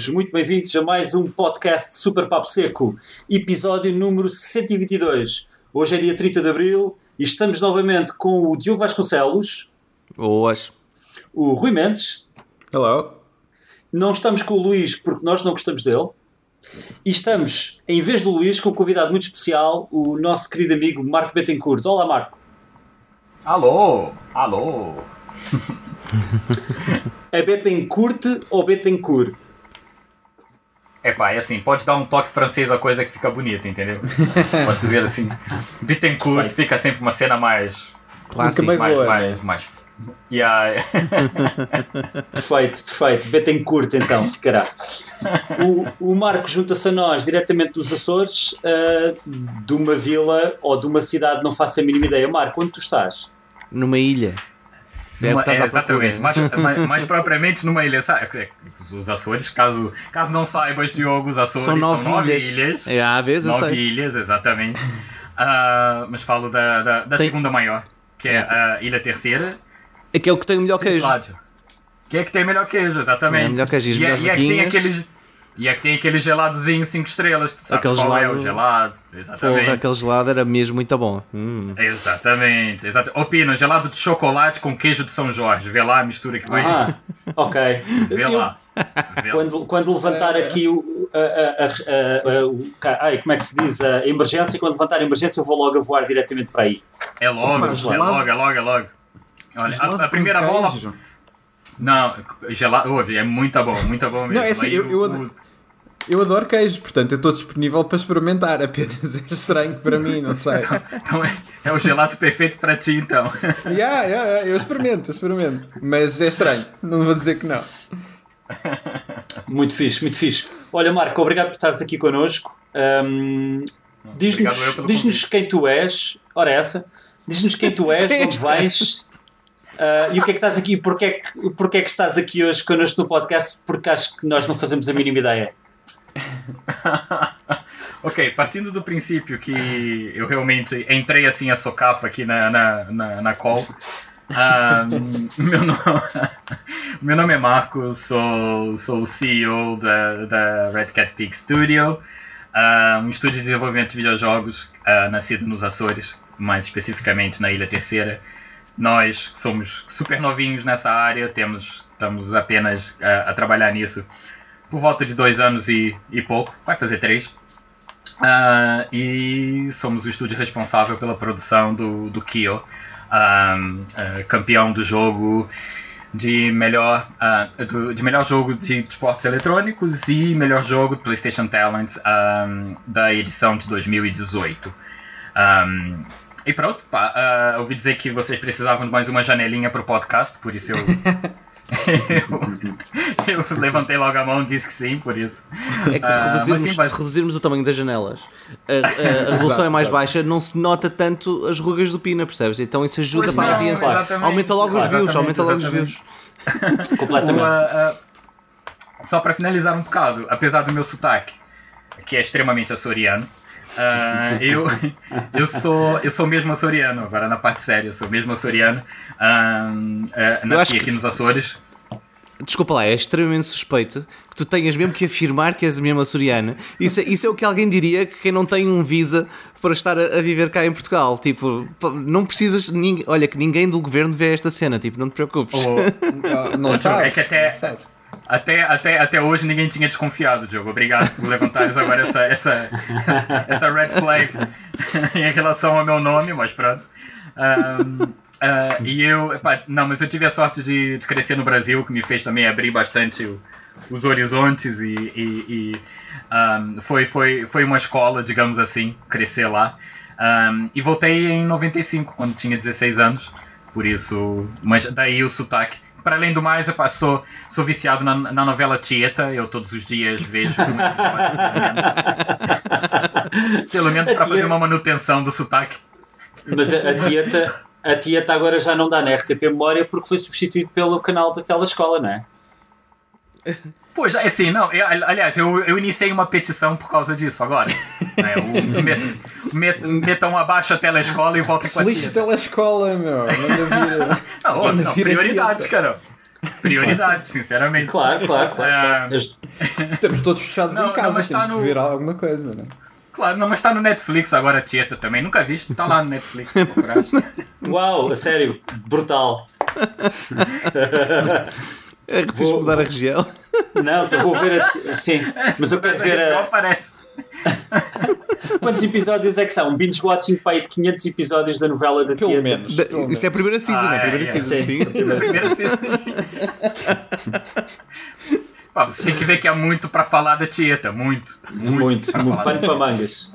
todos, muito bem-vindos a mais um podcast Super Papo Seco, episódio número 122. Hoje é dia 30 de abril e estamos novamente com o Diogo Vasconcelos. Boas. O Rui Mendes. Hello. Não estamos com o Luís porque nós não gostamos dele. E estamos, em vez do Luís, com um convidado muito especial, o nosso querido amigo Marco Bettencourt. Olá, Marco. Alô, alô. é Bettencourt ou Bettencourt? É pá, é assim, pode dar um toque francês a coisa que fica bonita, entendeu? pode dizer assim, Bittencourt fica sempre uma cena mais... Clássico. Mais, boa, mais, né? mais, Yeah. perfeito, perfeito. Bettencourt então ficará. O, o Marco junta-se a nós diretamente dos Açores, uh, de uma vila ou de uma cidade, não faço a mínima ideia. Marco, onde tu estás? Numa ilha. Numa, é, exatamente, mais, mais, propriamente numa ilha. Sabe? Os Açores, caso, caso não saibas, Diogo, os Açores são nove, são nove ilhas. ilhas. É, às vezes nove ilhas, exatamente. Uh, mas falo da, da, da Tem... segunda maior, que é a Ilha Terceira. É que é o que tem o melhor queijo. Que é que tem melhor queijo, exatamente. É, melhor queijo, e, é, e é que tem aqueles. E é que tem aquele geladozinho 5 estrelas, que tu sabes aquele qual gelado... é o gelado. Exatamente. Porra, aquele gelado era mesmo muito bom. Hum. Exatamente. exatamente. Opina, gelado de chocolate com queijo de São Jorge. Vê lá a mistura que vai. Ah, ok. Vê Eu, lá. Vê quando, quando levantar É. aqui o. A, a, a, o ai, como é que se diz? A emergência, quando levantar a emergência, eu vou logo a voar diretamente para aí. É logo, Opa, é logo, é logo, é logo. Olha, a, primeira bola. queijo. Não, gelado. Ouve, é muito bom, muito bom mesmo. Não, é assim, Aí eu- eu adoro- Eu adoro queijo, portanto eu estou disponível para experimentar. Apenas é estranho para mim, não sei. Então é, é o gelato perfeito para ti, então. yeah, yeah, yeah, eu experimento, eu experimento. Mas é estranho, não vou dizer que não. Muito fixe, muito fixe. Olha, Marco, obrigado por estares aqui connosco. Um, Diz-nos diz quem tu és. Ora, essa. Diz-nos quem tu és, de onde vens. Uh, e o que é que estás aqui? Porquê é que, porquê é que estás aqui hoje connosco no podcast? Porque acho que nós não fazemos a mínima ideia. ok, partindo do princípio que eu realmente entrei assim a socapa aqui na, na, na, na call. Um, meu, nome, meu nome é Marcos, sou, sou o CEO da, da Red Cat Peak Studio, um estúdio de desenvolvimento de videojogos uh, nascido nos Açores, mais especificamente na Ilha Terceira. Nós somos super novinhos nessa área, temos, estamos apenas uh, a trabalhar nisso por volta de dois anos e, e pouco, vai fazer três. Uh, e somos o estúdio responsável pela produção do, do Kyo, um, uh, campeão do jogo de melhor, uh, do, de melhor jogo de esportes eletrônicos e melhor jogo de PlayStation Talent um, da edição de 2018. Um, e pronto, pá, uh, ouvi dizer que vocês precisavam de mais uma janelinha para o podcast, por isso eu, eu, eu levantei logo a mão e disse que sim, por isso. É que se Ah, reduzirmos, sim, vai- se reduzirmos o tamanho das janelas, a, a- a resolução é mais baixa, não se nota tanto as rugas do Pina, percebes? Então isso ajuda Pois para a audiência. exatamente. Aumenta logo os views, aumenta logo os exatamente. views. Completamente. Uma, uh, só para finalizar um bocado, apesar do meu sotaque, que é extremamente açoriano, uh, eu, eu, sou, eu sou mesmo açoriano, agora na parte séria, eu sou mesmo açoriano, uh, acho nasci que- aqui nos Açores. Desculpa lá, é extremamente suspeito que tu tenhas mesmo que afirmar que és mesmo açoriana. Isso, é- isso é o que alguém diria que quem não tem um visa para estar a, a viver cá em Portugal. Tipo, não precisas. nin- olha, que ninguém do governo vê esta cena, tipo, não te preocupes. Ou- Ah, Não É sabes? que até- não sabes. Até, até, até hoje ninguém tinha desconfiado, Diogo. Obrigado por levantares agora essa, essa, essa red flag em relação ao meu nome, mas pronto. Ahm, ah, e eu, não, mas eu tive a sorte de, de crescer no Brasil, que me fez também abrir bastante o- os horizontes e, e- e, ahm, foi, foi, foi uma escola, digamos assim, crescer lá. Ahm, e voltei em 95, quando tinha 16 anos, por isso, mas daí o sotaque. Para além do mais, epá, sou, sou viciado na, na novela Tieta, eu todos os dias vejo pelo menos, pelo menos para fazer uma manutenção do sotaque. Mas a, a tieta, a tieta agora já não dá na RTP Memória porque foi substituído pelo canal da telescola, não é? Pois, é assim, não, eu- aliás, eu, eu iniciei uma petição por causa disso agora. né, o- met- met- metam abaixo a telescola e voltem com Se a lixe telescola, meu. Manda vir. Não, manda não, vir a prioridades, Tieta. cara. Prioridades, sinceramente. Claro, claro, claro. Ah, Estamos todos fechados Não, em não, casa, mas temos tá que no- ver alguma coisa, né? Claro, não, mas tá no Netflix agora a Tieta também. Nunca viste, tá lá no Netflix. Uau, a sério, brutal. É que Vou- mudar a região. Não, então vou ver a. Sim, mas eu quero ver Não a. aparece. Quantos episódios é que são? Um binge watching para aí de 500 episódios da novela da Pelo Tieta. menos. Da- pelo Isso é a primeira season, Ah, é a primeira é, season, sim. sim. Primeiro season. Pá, vocês têm que ver que há muito pra falar da Tieta. Muito. Muito, muito falar pano para mangas.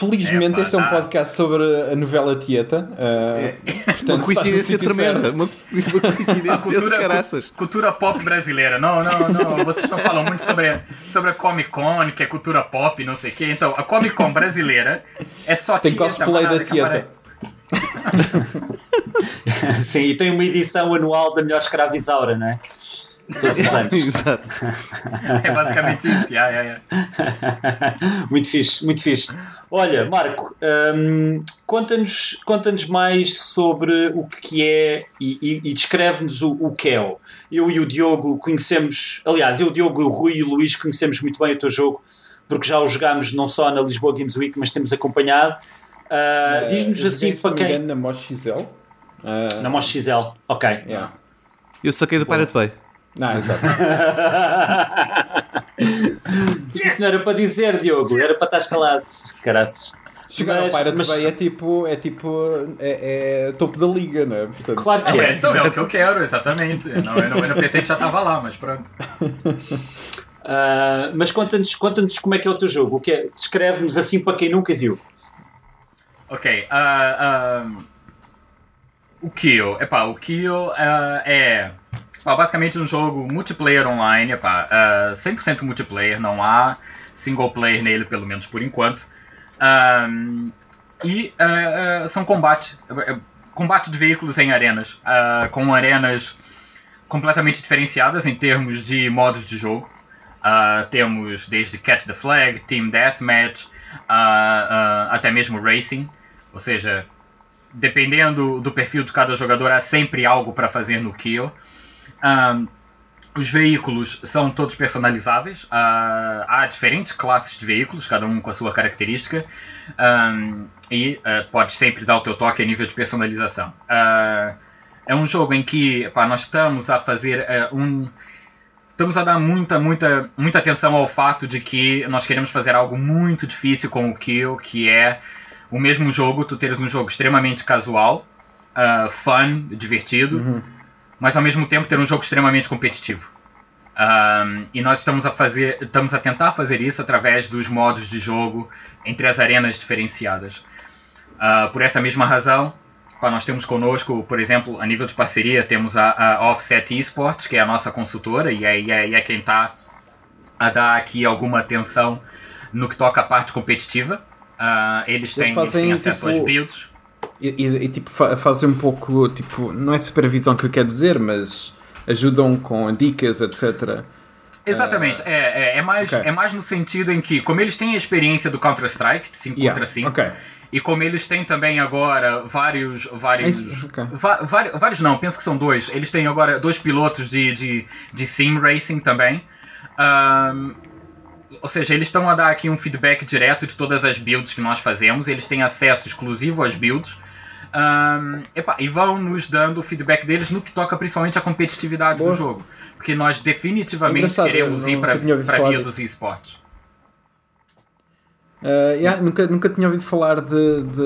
Felizmente Epá, este é um tá. podcast sobre a novela Tieta. uh, portanto, Uma coincidência tremenda. Uma, uma A coincidência de cultura, caraças. cu- cultura pop brasileira. Não, não, não. Vocês não falam muito sobre, sobre a Comic Con, que é cultura pop, não sei o quê. Então, a Comic Con brasileira é só Tem Tieta, cosplay da. Tieta. Sim, e tem uma edição anual da melhor escravizaura, não é? Todos os anos. Exato. É basicamente isso. Yeah, yeah, yeah. muito fixe, muito fixe. Olha, Marco, hum, conta-nos conta mais sobre o que é e, e- e descreve-nos o, o que é. Eu e o Diogo conhecemos, aliás, eu, o Diogo, o Rui e o Luís conhecemos muito bem o teu jogo, porque já o jogámos não só na Lisboa Games Week, mas temos acompanhado. Ah, Uh, Diz-nos assim para quem. na Mosh XL. Uh, Na Mosh XL, ok. yeah. Eu saquei do Pirate Bay. Não, exato. Isso não era para dizer, Diogo, era para estar calado. Caraças. Chegar Mas- ao Pirate mas- Bay é tipo, é tipo, é, é topo da liga, não é? Portanto, Claro que É, é. então é o que eu quero, exatamente. Eu não, eu não, eu não pensei que já estava lá, mas pronto. Ah, mas conta-nos conta como é que é o teu jogo. O que é? Descreve-nos assim para quem nunca viu. Ok. ah, ah, o Kill. Epá, o Kill ah, é pá, basicamente um jogo multiplayer online. Epá, ah, 100% multiplayer, não há single player nele, pelo menos por enquanto. Ah, e ah, são combate, eh, combate de veículos em arenas, ah, com arenas completamente diferenciadas em termos de modos de jogo. Ah, temos desde Catch the Flag, Team Deathmatch, até mesmo Racing. Ou seja, dependendo do perfil de cada jogador, há sempre algo para fazer no kill. Ah, os veículos são todos personalizáveis. Ah, há diferentes classes de veículos, cada um com a sua característica. Ah, e ah, podes sempre dar o teu toque a nível de personalização. Ah, é um jogo em que pá, nós estamos a fazer ah, um. Estamos a dar muita, muita, muita atenção ao fato de que nós queremos fazer algo muito difícil com o Kill, que é o mesmo jogo, tu teres um jogo extremamente casual, ah, fun, divertido, mas ao mesmo tempo ter um jogo extremamente competitivo. Um, e nós estamos a fazer, estamos a tentar fazer isso através dos modos de jogo entre as arenas diferenciadas. Ah, por essa mesma razão, nós temos conosco, por exemplo, a nível de parceria, temos a, a Offset Esports, que é a nossa consultora e é, e é, e é quem está a dar aqui alguma atenção no que toca à parte competitiva. Ah, eles, têm, eles têm acesso tipo, às builds. E, e- e, tipo, fa- fazem um pouco, tipo, não é supervisão que eu quero dizer, mas ajudam com dicas, etc. Exatamente, é, é, é, mais, ok. é mais no sentido em que, como eles têm a experiência do Counter-Strike, de 5 Yeah, contra 5, ok. e como eles têm também agora vários. vários, É isso, ok. va- vari- vários não, penso que são dois. Eles têm agora dois pilotos de, de, de sim racing também. Ahm, ou seja, eles estão a dar aqui um feedback direto de todas as builds que nós fazemos, eles têm acesso exclusivo às builds. Ahm, epá, e vão nos dando o feedback deles no que toca principalmente à competitividade Boa. do jogo. Porque nós definitivamente queremos ir para a via dos esportes. Uh, yeah, nunca, nunca tinha ouvido falar de, de,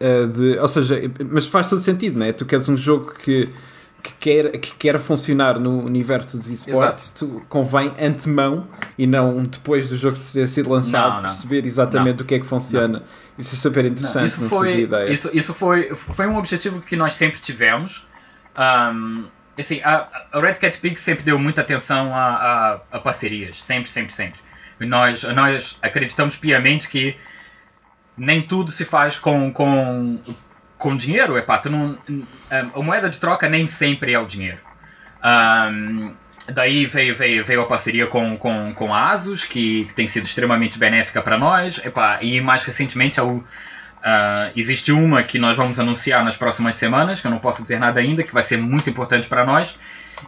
uh, de- Ou seja, mas faz todo sentido, não é? Tu queres um jogo que, que, quer, que quer funcionar no universo dos esportes, tu convém antemão e não depois do jogo ter sido lançado Não, não. perceber exatamente o que é que funciona. Isso é super interessante, isso não foi, fazia ideia. Isso, isso foi, foi um objetivo que nós sempre tivemos. Ahm, assim, a, a Red Cat Pig sempre deu muita atenção a, a, a parcerias. Sempre, sempre, sempre. E nós, nós acreditamos piamente que nem tudo se faz com, com, com dinheiro. Epá, tu não, a moeda de troca nem sempre é o dinheiro. Ahm, daí veio, veio, veio a parceria com, com, com a Asus, que, que tem sido extremamente benéfica para nós. Epá, e mais recentemente Uh, existe uma que nós vamos anunciar nas próximas semanas, que eu não posso dizer nada ainda, que vai ser muito importante para nós.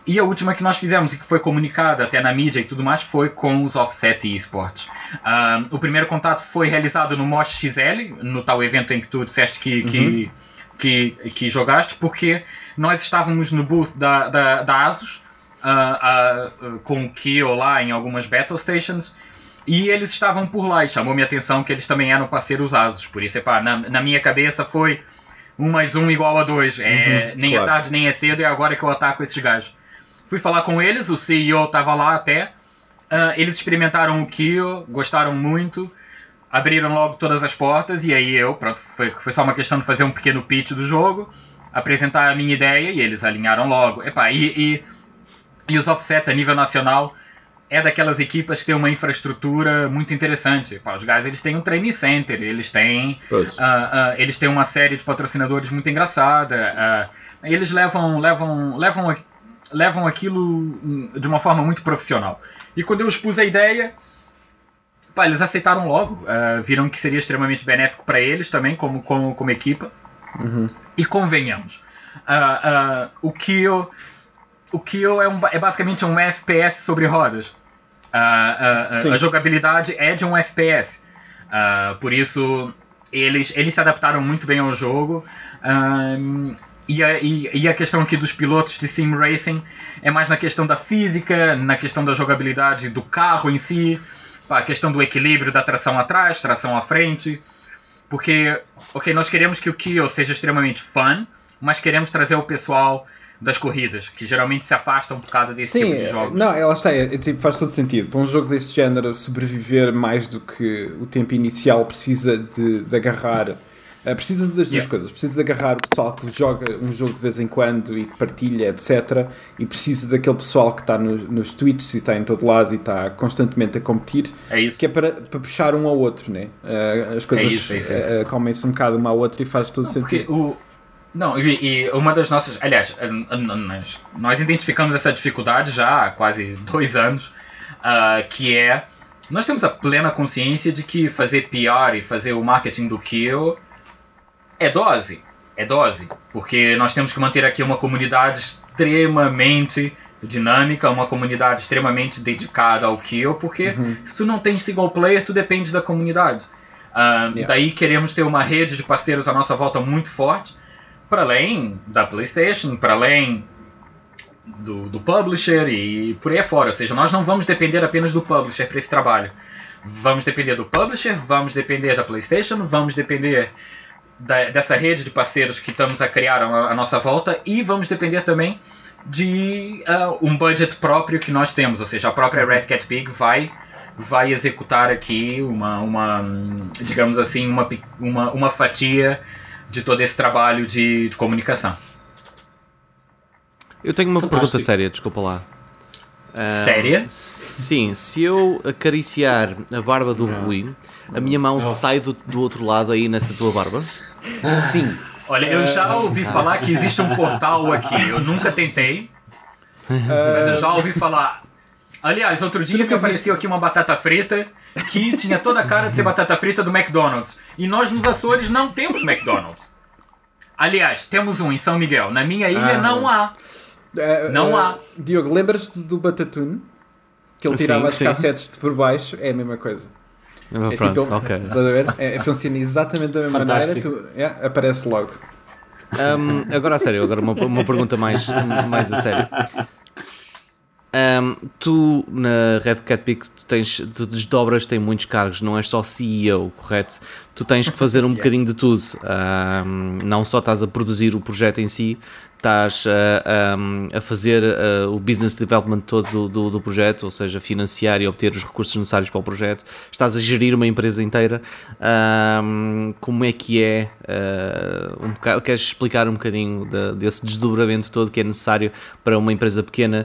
E a última que nós fizemos e que foi comunicada até na mídia e tudo mais foi com os Offset Esports. Uh, o primeiro contato foi realizado no Mosh XL, no tal evento em que tu disseste que, que, uhum. que, que, jogaste, porque nós estávamos no booth da, da, da Asus uh, uh, com o Kyo lá em algumas Battle Stations e eles estavam por lá e chamou minha atenção que eles também eram parceiros Asus. Por isso, epá, na, na minha cabeça foi um mais um igual a dois. É, uhum, nem é claro. é tarde, nem é cedo, e agora que eu ataco esses gajos. Fui falar com eles, o CEO estava lá até. Uh, eles experimentaram o Kyo, gostaram muito, abriram logo todas as portas, e aí eu, pronto, foi, foi só uma questão de fazer um pequeno pitch do jogo, apresentar a minha ideia, e eles alinharam logo. Epá, e, e, e os offset a nível nacional é daquelas equipas que tem uma infraestrutura muito interessante. Pá, os guys eles têm um training center, eles têm, uh, uh, eles têm uma série de patrocinadores muito engraçada. Uh, eles levam, levam, levam, levam aquilo de uma forma muito profissional. E quando eu expus a ideia, pá, eles aceitaram logo, viram que seria extremamente benéfico para eles também, como, como, como equipa. Uhum. E convenhamos, o que eu o Kill é, um, é basicamente um FPS sobre rodas. Uh, uh, a jogabilidade é de um FPS. Uh, por isso, eles, eles se adaptaram muito bem ao jogo. E a, e, e a, questão aqui dos pilotos de sim racing é mais na questão da física, na questão da jogabilidade do carro em si, a questão do equilíbrio da tração atrás, tração à frente. Porque, ok, nós queremos que o Kyo seja extremamente fun, mas queremos trazer o pessoal das corridas, que geralmente se afastam por causa desse Sim, tipo de jogos. Não, ela está, é, tipo, faz todo sentido. Para um jogo deste género sobreviver mais do que o tempo inicial precisa de, de agarrar. Uh, precisa das duas yeah. coisas. Precisa de agarrar o pessoal que joga um jogo de vez em quando e que partilha, etc. E precisa daquele pessoal que está no, nos tweets e está em todo lado e está constantemente a competir. É isso. Que é para, para puxar um ao outro, né? Uh, as coisas é isso, é isso, é isso. Uh, comem-se um bocado uma à outra e faz todo Não, sentido. O, não, e, e, uma das nossas. Aliás, nós, nós identificamos essa dificuldade já há quase dois anos, uh, que é. Nós temos a plena consciência de que fazer PR e fazer o marketing do Kill é dose. É dose. Porque nós temos que manter aqui uma comunidade extremamente dinâmica, uma comunidade extremamente dedicada ao Kill, porque uhum. se tu não tem single player, tu depende da comunidade. Uh, yeah. Daí queremos ter uma rede de parceiros à nossa volta muito forte para além da PlayStation, para além do, do publisher e por aí afora. Ou seja, nós não vamos depender apenas do publisher para esse trabalho. Vamos depender do publisher, vamos depender da PlayStation, vamos depender da, dessa rede de parceiros que estamos a criar à, nossa volta e vamos depender também de uh, um budget próprio que nós temos. Ou seja, a própria Red Cat Pig vai vai executar aqui uma, uma digamos assim, uma, uma, uma fatia de todo esse trabalho de, de comunicação. Eu tenho uma Fantástico. pergunta séria, desculpa lá. Uh, Séria? Sim, se eu acariciar a barba do Rui, a minha mão sai do, do outro lado aí nessa tua barba? Sim. Olha, eu já ouvi falar que existe um portal aqui. Eu nunca tentei, mas eu já ouvi falar. Aliás, outro dia que apareceu aqui uma batata frita que tinha toda a cara de ser batata frita do McDonald's. E nós nos Açores não temos McDonald's. Aliás, temos um em São Miguel. Na minha ilha ah, não há. Uh, não uh, há. Diogo, lembras-te do Batatune? Que ele tirava sim, as sim. cassetes de por baixo? É a mesma coisa. É pronto, tipo, ok. Estás a ver? É, funciona exatamente da mesma Fantástico. maneira. Tu, yeah, aparece logo. Um, agora a sério, agora uma, uma pergunta mais, mais a sério. Um, tu na Red Cat Peak tu tens, tu desdobras, tem muitos cargos, não és só CEO, correto? Tu tens que fazer um yeah. bocadinho de tudo. Um, não só estás a produzir o projeto em si, estás a, a, a fazer a, o business development todo do, do, do, projeto, ou seja, financiar e obter os recursos necessários para o projeto, estás a gerir uma empresa inteira. Um, como é que é? Uh, um bocado, queres explicar um bocadinho de, desse desdobramento todo que é necessário para uma empresa pequena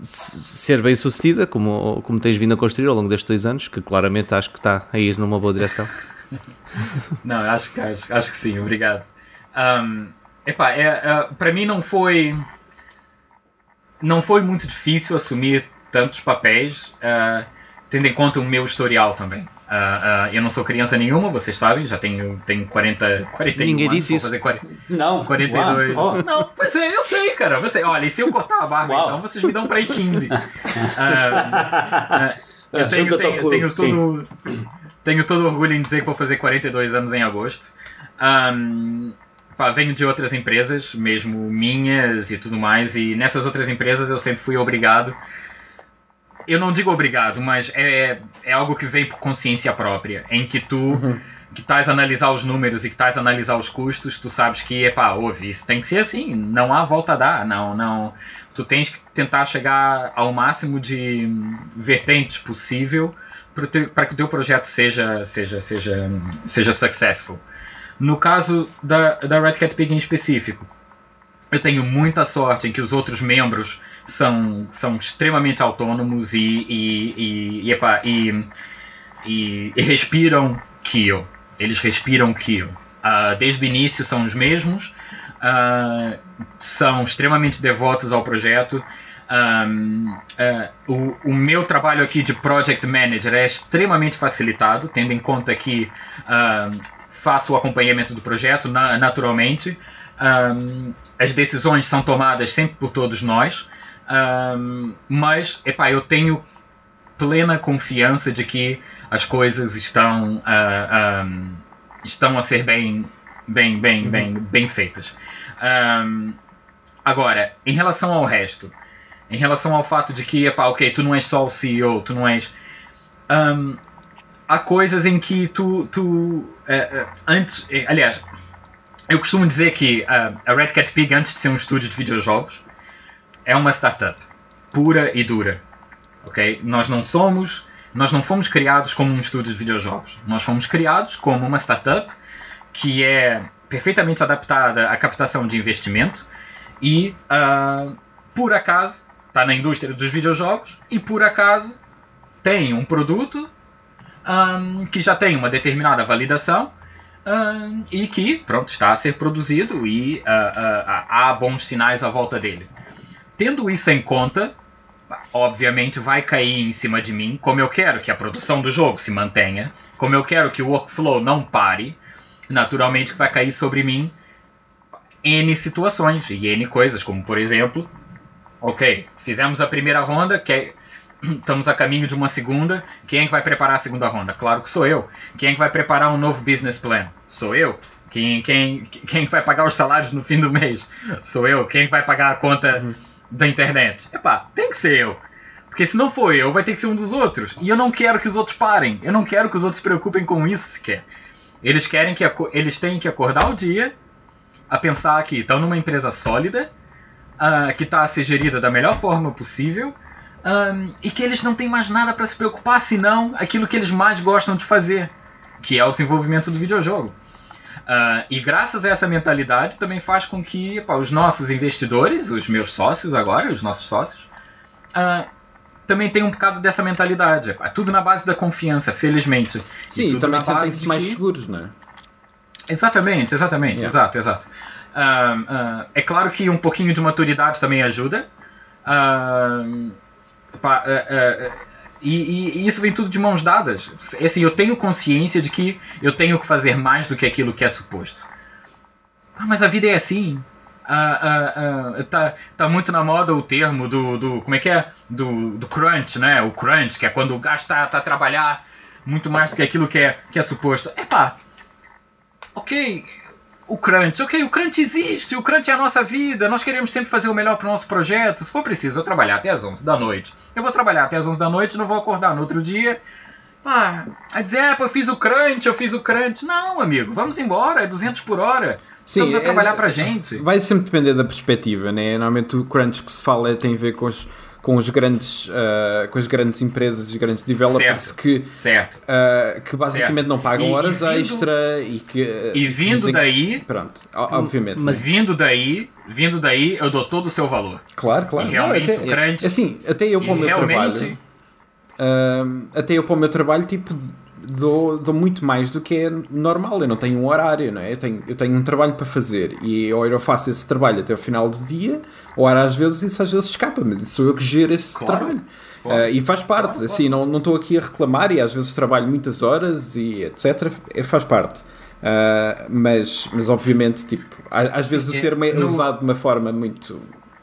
ser bem sucedida, como, como tens vindo a construir ao longo destes dois anos, que claramente acho que está a ir numa boa direção? Não, acho, acho, acho que sim, obrigado. Um, Epá, é, é, para mim não foi não foi muito difícil assumir tantos papéis, uh, tendo em conta o meu historial também. Uh, uh, eu não sou criança nenhuma, vocês sabem, já tenho, tenho 40, 41 Ninguém anos, disse vou isso. fazer 40, Não. 42. Uau. Oh. Não, pois é, eu sei, cara. Sei. Olha, e se eu cortar a barba, Uau. então vocês me dão para aí 15. Ah, ah, eu tenho, ao tenho, clube, tenho sim. todo, tenho todo orgulho em dizer que vou fazer 42 anos em agosto. Ahm, pá, venho de outras empresas, mesmo minhas e tudo mais, e nessas outras empresas eu sempre fui obrigado. Eu não digo obrigado, mas é, é algo que vem por consciência própria, em que tu que estás a analisar os números e que estás a analisar os custos, tu sabes que, epá, ouve, isso tem que ser assim, não há volta a dar, não, não. Tu tens que tentar chegar ao máximo de vertentes possível para que o teu projeto seja, seja, seja, seja successful. No caso da, da Red Cat Pig em específico, eu tenho muita sorte em que os outros membros são, são extremamente autônomos e, e, e, e, epá, e, e, e respiram Kill. Eles respiram Kill. Ah, desde o início são os mesmos, ah, são extremamente devotos ao projeto. Um, ah, o, o meu trabalho aqui de Project Manager é extremamente facilitado, tendo em conta que ah, faço o acompanhamento do projeto na- naturalmente. Um, as decisões são tomadas sempre por todos nós, um, mas epá, eu tenho plena confiança de que as coisas estão, ah, um, estão a ser bem, bem, bem, bem, bem feitas. Agora, em relação ao resto, em relação ao fato de que, epá, ok, tu não és só o CEO, tu não és. Há coisas em que tu. tu eh, eh, antes. eh, aliás, eu costumo dizer que ah, a Red Cat Pig, antes de ser um estúdio de videojogos, é uma startup pura e dura. Ok? Nós não somos. Nós não fomos criados como um estúdio de videojogos. Nós fomos criados como uma startup que é perfeitamente adaptada à captação de investimento e, ah, por acaso, está na indústria dos videojogos e, por acaso, tem um produto ahm, que já tem uma determinada validação ahm, e que pronto, está a ser produzido e ah, ah, há bons sinais à volta dele. Tendo isso em conta, obviamente vai cair em cima de mim, como eu quero que a produção do jogo se mantenha, como eu quero que o workflow não pare, naturalmente vai cair sobre mim N situações e N coisas, como por exemplo, ok, fizemos a primeira ronda, que estamos a caminho de uma segunda, quem é que vai preparar a segunda ronda? Claro que sou eu. Quem é que vai preparar um novo business plan? Sou eu. Quem, quem, quem vai pagar os salários no fim do mês? Sou eu. Quem vai pagar a conta da internet? Epá, tem que ser eu. Porque se não for eu, vai ter que ser um dos outros. E eu não quero que os outros parem. Eu não quero que os outros se preocupem com isso sequer. Eles querem que eles têm que acordar o dia a pensar que estão numa empresa sólida, ah, que está a ser gerida da melhor forma possível ahn, e que eles não têm mais nada para se preocupar senão aquilo que eles mais gostam de fazer, que é o desenvolvimento do videojogo. Ah, e graças a essa mentalidade também faz com que epá, os nossos investidores, os meus sócios agora, os nossos sócios, ah, também tenham um bocado dessa mentalidade. É tudo na base da confiança, felizmente. Sim, e também sentem-se mais que- seguros, não é? Exatamente, exatamente, Yeah. exato, exato. Ahm, ah, é claro que um pouquinho de maturidade também ajuda. Ahm, pá, ah, ah, e, e- isso vem tudo de mãos dadas. É Assim, eu tenho consciência de que eu tenho que fazer mais do que aquilo que é suposto. Ah, mas a vida é assim. Ah, ah, ah, tá, tá muito na moda o termo do, do como é que é? Do, do crunch, né? O crunch, que é quando o gajo tá, tá a trabalhar muito mais do que aquilo que é, que é suposto. Epá, ok, o crunch, ok, o crunch existe, o crunch é a nossa vida, nós queremos sempre fazer o melhor para o nosso projeto. Se for preciso eu trabalhar até as 11 da noite, eu vou trabalhar até as 11 da noite, não vou acordar no outro dia. Ah, a dizer, é, pô, eu fiz o crunch, eu fiz o crunch. Não, amigo, vamos embora, é 200 por hora. Sim, Estamos a é- trabalhar pra gente. Vai sempre depender da perspectiva, né? Normalmente o crunch que se fala tem a ver com os, com os grandes, ah, com as grandes empresas, os grandes developers Certo, que, certo. ah, que basicamente Certo. não pagam E- e horas vindo- extra e que ah, E vindo dizem- daí, Pronto, obviamente. Mas- vindo daí, vindo daí, eu dou todo o seu valor. Claro, claro. E realmente até, o crunch- Assim, até eu para o E meu trabalho. Até eu para o meu trabalho, tipo, dou, dou muito mais do que é normal. Eu não tenho um horário, não é? Eu tenho, eu tenho um trabalho para fazer e ou eu faço esse trabalho até o final do dia, ou às vezes isso às vezes escapa, mas sou eu que gero esse Claro. trabalho. Uh, e faz parte, Claro, assim, não não estou aqui a reclamar e às vezes trabalho muitas horas e etc. É, faz parte. Uh, mas, mas obviamente, tipo, às vezes o é- termo é no- usado de uma forma muito.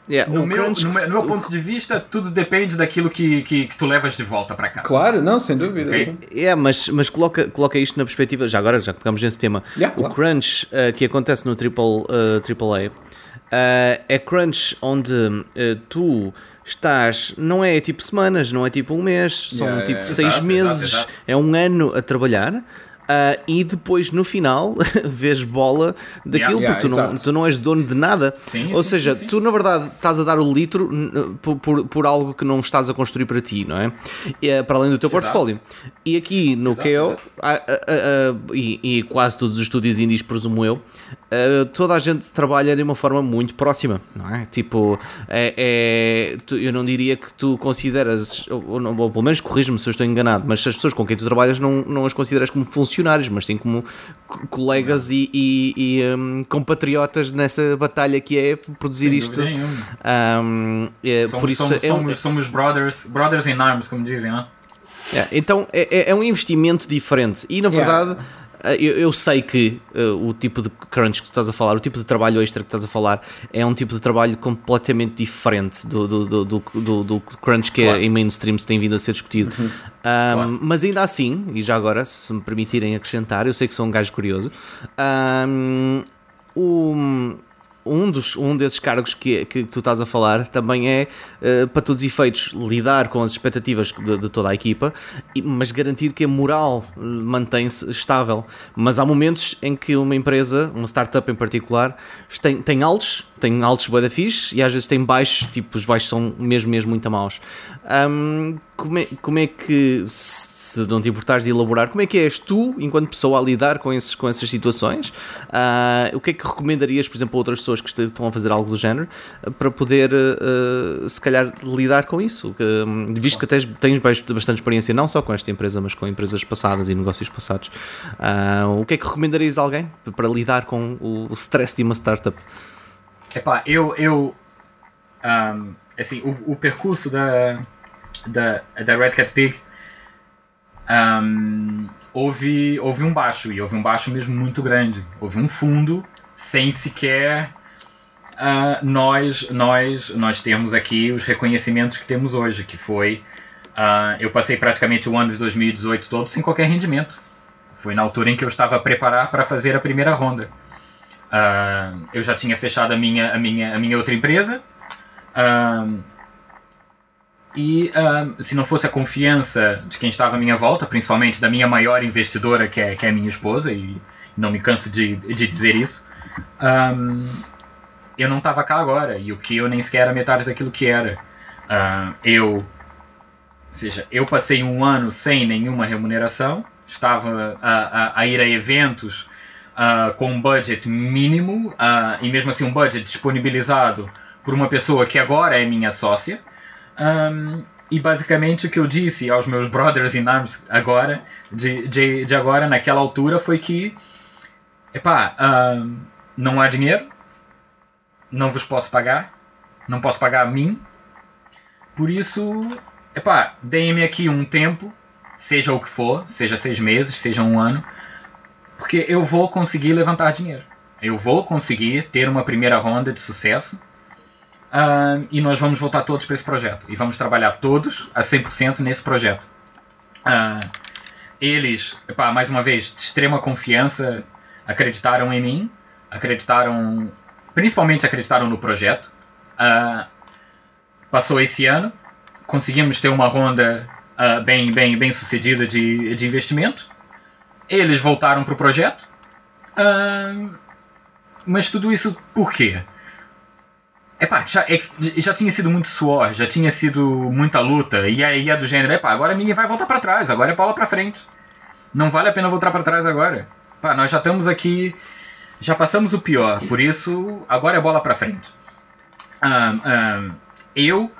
Yeah, No o meu, crunch no, meu, no meu ponto de vista, tudo depende daquilo que, que, que tu levas de volta para casa. Claro, não, sem dúvida. Ok. sim. É, mas, mas coloca, coloca isto na perspectiva, já agora, já que pegamos nesse tema, Yeah, o claro. crunch eh, que acontece no triple, eh, AAA eh, é crunch onde eh, tu estás, não é tipo semanas, não é tipo um mês, são Yeah, tipo yeah. seis Exato, meses, exato, exato. é um ano a trabalhar. Ah, e depois no final vês bola daquilo Yeah, porque tu, não, tu não és dono de nada. Sim, Ou sim, seja, sim, tu na verdade estás a dar o litro por, por, por algo que não estás a construir para ti, não é? E, eh, para além do teu Exato. portfólio. E aqui no Exato, KO, há- há- há- e, e quase todos os estúdios indies, presumo eu, eh, toda a gente trabalha de uma forma muito próxima, não é? Tipo, é, é- tu- eu não diria que tu consideras, ou, ou pelo menos corrijo-me se eu estou enganado, mas as pessoas com quem tu trabalhas não, não as consideras como funcionários, mas sim como co- colegas e, e- e, hum, compatriotas nessa batalha que é produzir Sem isto. Hum, é, Somos, por isso somos, é um- somos, somos brothers, brothers in arms, como dizem, não? é, então é, é- é um investimento diferente e na Yeah. verdade eh, eu, eu sei que eh, o tipo de crunch que tu estás a falar, o tipo de trabalho extra que estás a falar é um tipo de trabalho completamente diferente do, do, do, do, do- crunch que Claro. é, em mainstream se tem vindo a ser discutido. Um, Claro. Mas ainda assim, e já agora, se me permitirem acrescentar, eu sei que sou um gajo curioso. um, o- um, dos, um desses cargos que, que tu estás a falar também é, eh, para todos os efeitos, lidar com as expectativas de, de toda a equipa, mas garantir que a moral eh, mantém-se estável. Mas há momentos em que uma empresa, uma startup em particular, tem, tem altos, tem altos bué e às vezes tem baixos, tipo, os baixos são mesmo, mesmo muito maus. Ahm, como, é, como é que, se se não te importares de elaborar, como é que és tu, enquanto pessoa, a lidar com, esses, com essas situações? Ah, o que é que recomendarias, por exemplo, a outras pessoas que est- estão a fazer algo do género, para poder, ah, se calhar, lidar com isso? Hum, visto que tens, tens bas- bastante experiência, não só com esta empresa, mas com empresas passadas e negócios passados, ah, o que é que recomendarias a alguém para lidar com o stress de uma startup? Epá, eu. eu ahm, assim, o, o percurso da, da, da Red Cat Pig ahm, houve, houve um baixo, e houve um baixo mesmo muito grande. Houve um fundo sem sequer ah, nós, nós, nós termos aqui os reconhecimentos que temos hoje, que foi. ah, eu passei praticamente o ano de 2018 todo sem qualquer rendimento. Foi na altura em que eu estava a preparar para fazer a primeira ronda. Ah, eu já tinha fechado a minha, a minha, a minha outra empresa. Ah, e ah, se não fosse a confiança de quem estava à minha volta, principalmente da minha maior investidora, que é, que é minha esposa, e não me canso de, de dizer isso, ah, eu não estava cá agora. E o que eu nem sequer era metade daquilo que era. Ah, eu, ou seja, eu passei um ano sem nenhuma remuneração, estava a, a, a ir a eventos ah, com um budget mínimo e mesmo assim um budget disponibilizado por uma pessoa que agora é minha sócia. Ahm, e basicamente o que eu disse aos meus brothers in arms agora, de, de, de agora, naquela altura, foi que epá, ahm, não há dinheiro, não vos posso pagar, não posso pagar a mim, por isso, epá, deem-me aqui um tempo, seja o que for, seja seis meses, seja um ano, porque eu vou conseguir levantar dinheiro. Eu vou conseguir ter uma primeira ronda de sucesso e nós vamos voltar todos para esse projeto. E vamos trabalhar todos a 100% nesse projeto. Ah, eles, epá, mais uma vez, de extrema confiança, acreditaram em mim, acreditaram, principalmente acreditaram no projeto. Ah, passou esse ano, conseguimos ter uma ronda ah, bem, bem, bem sucedida de, de investimento. Eles voltaram para o projeto. Mas tudo isso por quê? Epá, já, é, já tinha sido muito suor, já tinha sido muita luta, e aí é do gênero, epá, agora ninguém vai voltar para trás, agora é bola para frente. Não vale a pena voltar para trás agora. Pá, nós já estamos aqui, já passamos o pior, por isso agora é bola para frente. Ahn, ahn, eu,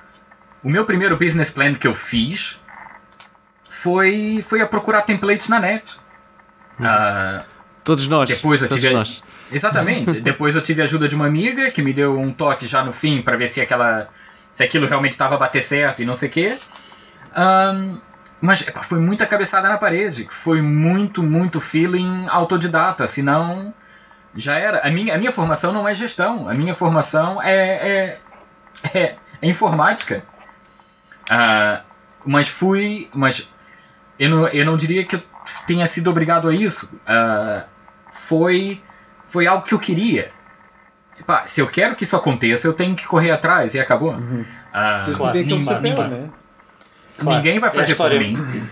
o meu primeiro business plan que eu fiz foi, foi a procurar templates na net. Uh, todos nós. Depois eu todos tive. Nós. Exatamente. depois eu tive a ajuda de uma amiga que me deu um toque já no fim para ver se aquela. se aquilo realmente estava a bater certo e não sei o quê. Um, mas epa, foi muita cabeçada na parede. Foi muito, muito feeling autodidata. Senão já era. A minha, a minha formação não é gestão. A minha formação é, é, é, é informática. Uh, mas fui. Mas eu não, eu não diria que eu tenha sido obrigado a isso. Uh, foi, foi algo que eu queria. Epá, se eu quero que isso aconteça, eu tenho que correr atrás e acabou. Uhum. Uh, claro. ninguém, papel, né? claro. ninguém vai é fazer é por mim.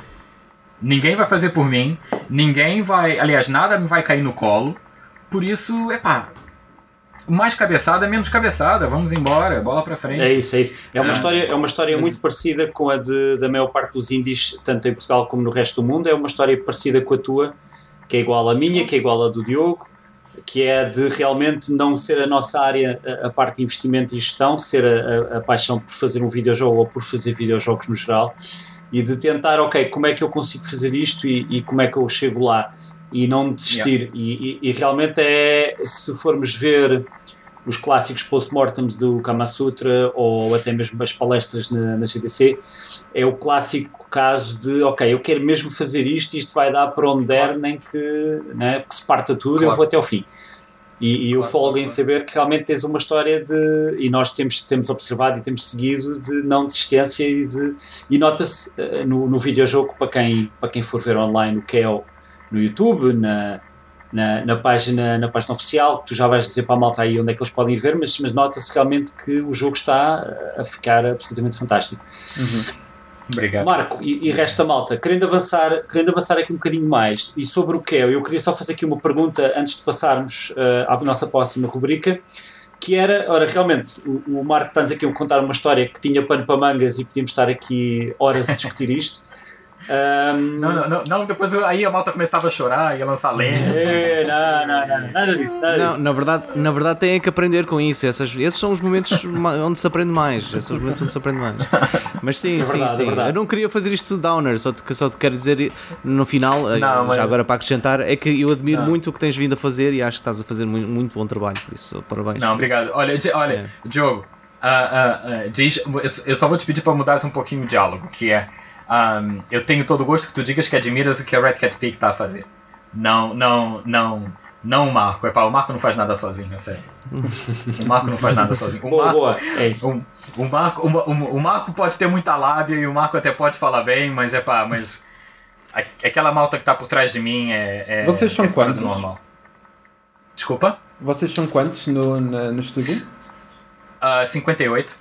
Ninguém vai fazer por mim. Ninguém vai. Aliás, nada me vai cair no colo. Por isso, epá, mais cabeçada, menos cabeçada, vamos embora, bola para frente. É isso, é isso. É uma ah, história, é uma história mas... muito parecida com a de, da maior parte dos indies, tanto em Portugal como no resto do mundo. É uma história parecida com a tua, que é igual à minha, que é igual à do Diogo, que é de realmente não ser a nossa área a, a parte de investimento e gestão, ser a, a, a, paixão por fazer um videojogo ou por fazer videojogos no geral, e de tentar, ok, como é que eu consigo fazer isto e, e como é que eu chego lá e não desistir. Yeah. E, e, e, realmente é, se formos ver os clássicos post-mortems do Kama Sutra ou até mesmo as palestras na, na GDC, é o clássico caso de, ok, eu quero mesmo fazer isto, isto vai dar para onde der, nem que, né, que se parta tudo, claro. eu vou até ao fim. E, e eu folgo em saber que realmente tens uma história de. E nós temos, temos observado e temos seguido de não desistência e de. E nota-se uh, no, no videojogo, para quem, para quem for ver online o que é no YouTube, na, na, na, página, na página oficial, tu já vais dizer para a malta aí onde é que eles podem ver, mas, mas nota-se realmente que o jogo está a ficar absolutamente fantástico. Uhum. Obrigado. Marco, e, e resta malta, querendo avançar, querendo avançar aqui um bocadinho mais e sobre o que é, eu queria só fazer aqui uma pergunta antes de passarmos uh, à nossa próxima rubrica, que era, ora, realmente, o, o Marco está-nos aqui a contar uma história que tinha pano para mangas e podíamos estar aqui horas a discutir isto. Um... Não, não, não, não, depois aí a malta começava a chorar, ia lançar lenha. É, não, não, não, nada disso. Nada não, disso. Na, verdade, na verdade, têm que aprender com isso. Essas, esses são os momentos onde se aprende mais. Esses são os momentos onde se aprende mais. Mas sim, é verdade, sim, é sim. É eu não queria fazer isto downer, só te, só te quero dizer no final, eh, não, já mas... agora para acrescentar, é que eu admiro não. muito o que tens vindo a fazer e acho que estás a fazer muito, muito bom trabalho. Por isso, parabéns. Não, obrigado. Isso. Olha, olha é. Diogo, uh, uh, uh, diz, eu só vou te pedir para mudar um pouquinho o diálogo, que é. Um, eu tenho todo o gosto que tu digas que admiras o que a Red Cat Peak está a fazer. Não, não, não, não o Marco. É pá, o Marco não faz nada sozinho, é sério. O Marco não faz nada sozinho. O boa, Marco, boa, é isso. O, o, Marco, o, o, o, Marco pode ter muita lábia e o Marco até pode falar bem, mas é pá, mas aquela malta que está por trás de mim é. é Vocês são é quantos? Normal. Desculpa? Vocês são quantos no, na, no estúdio? Uh, 58.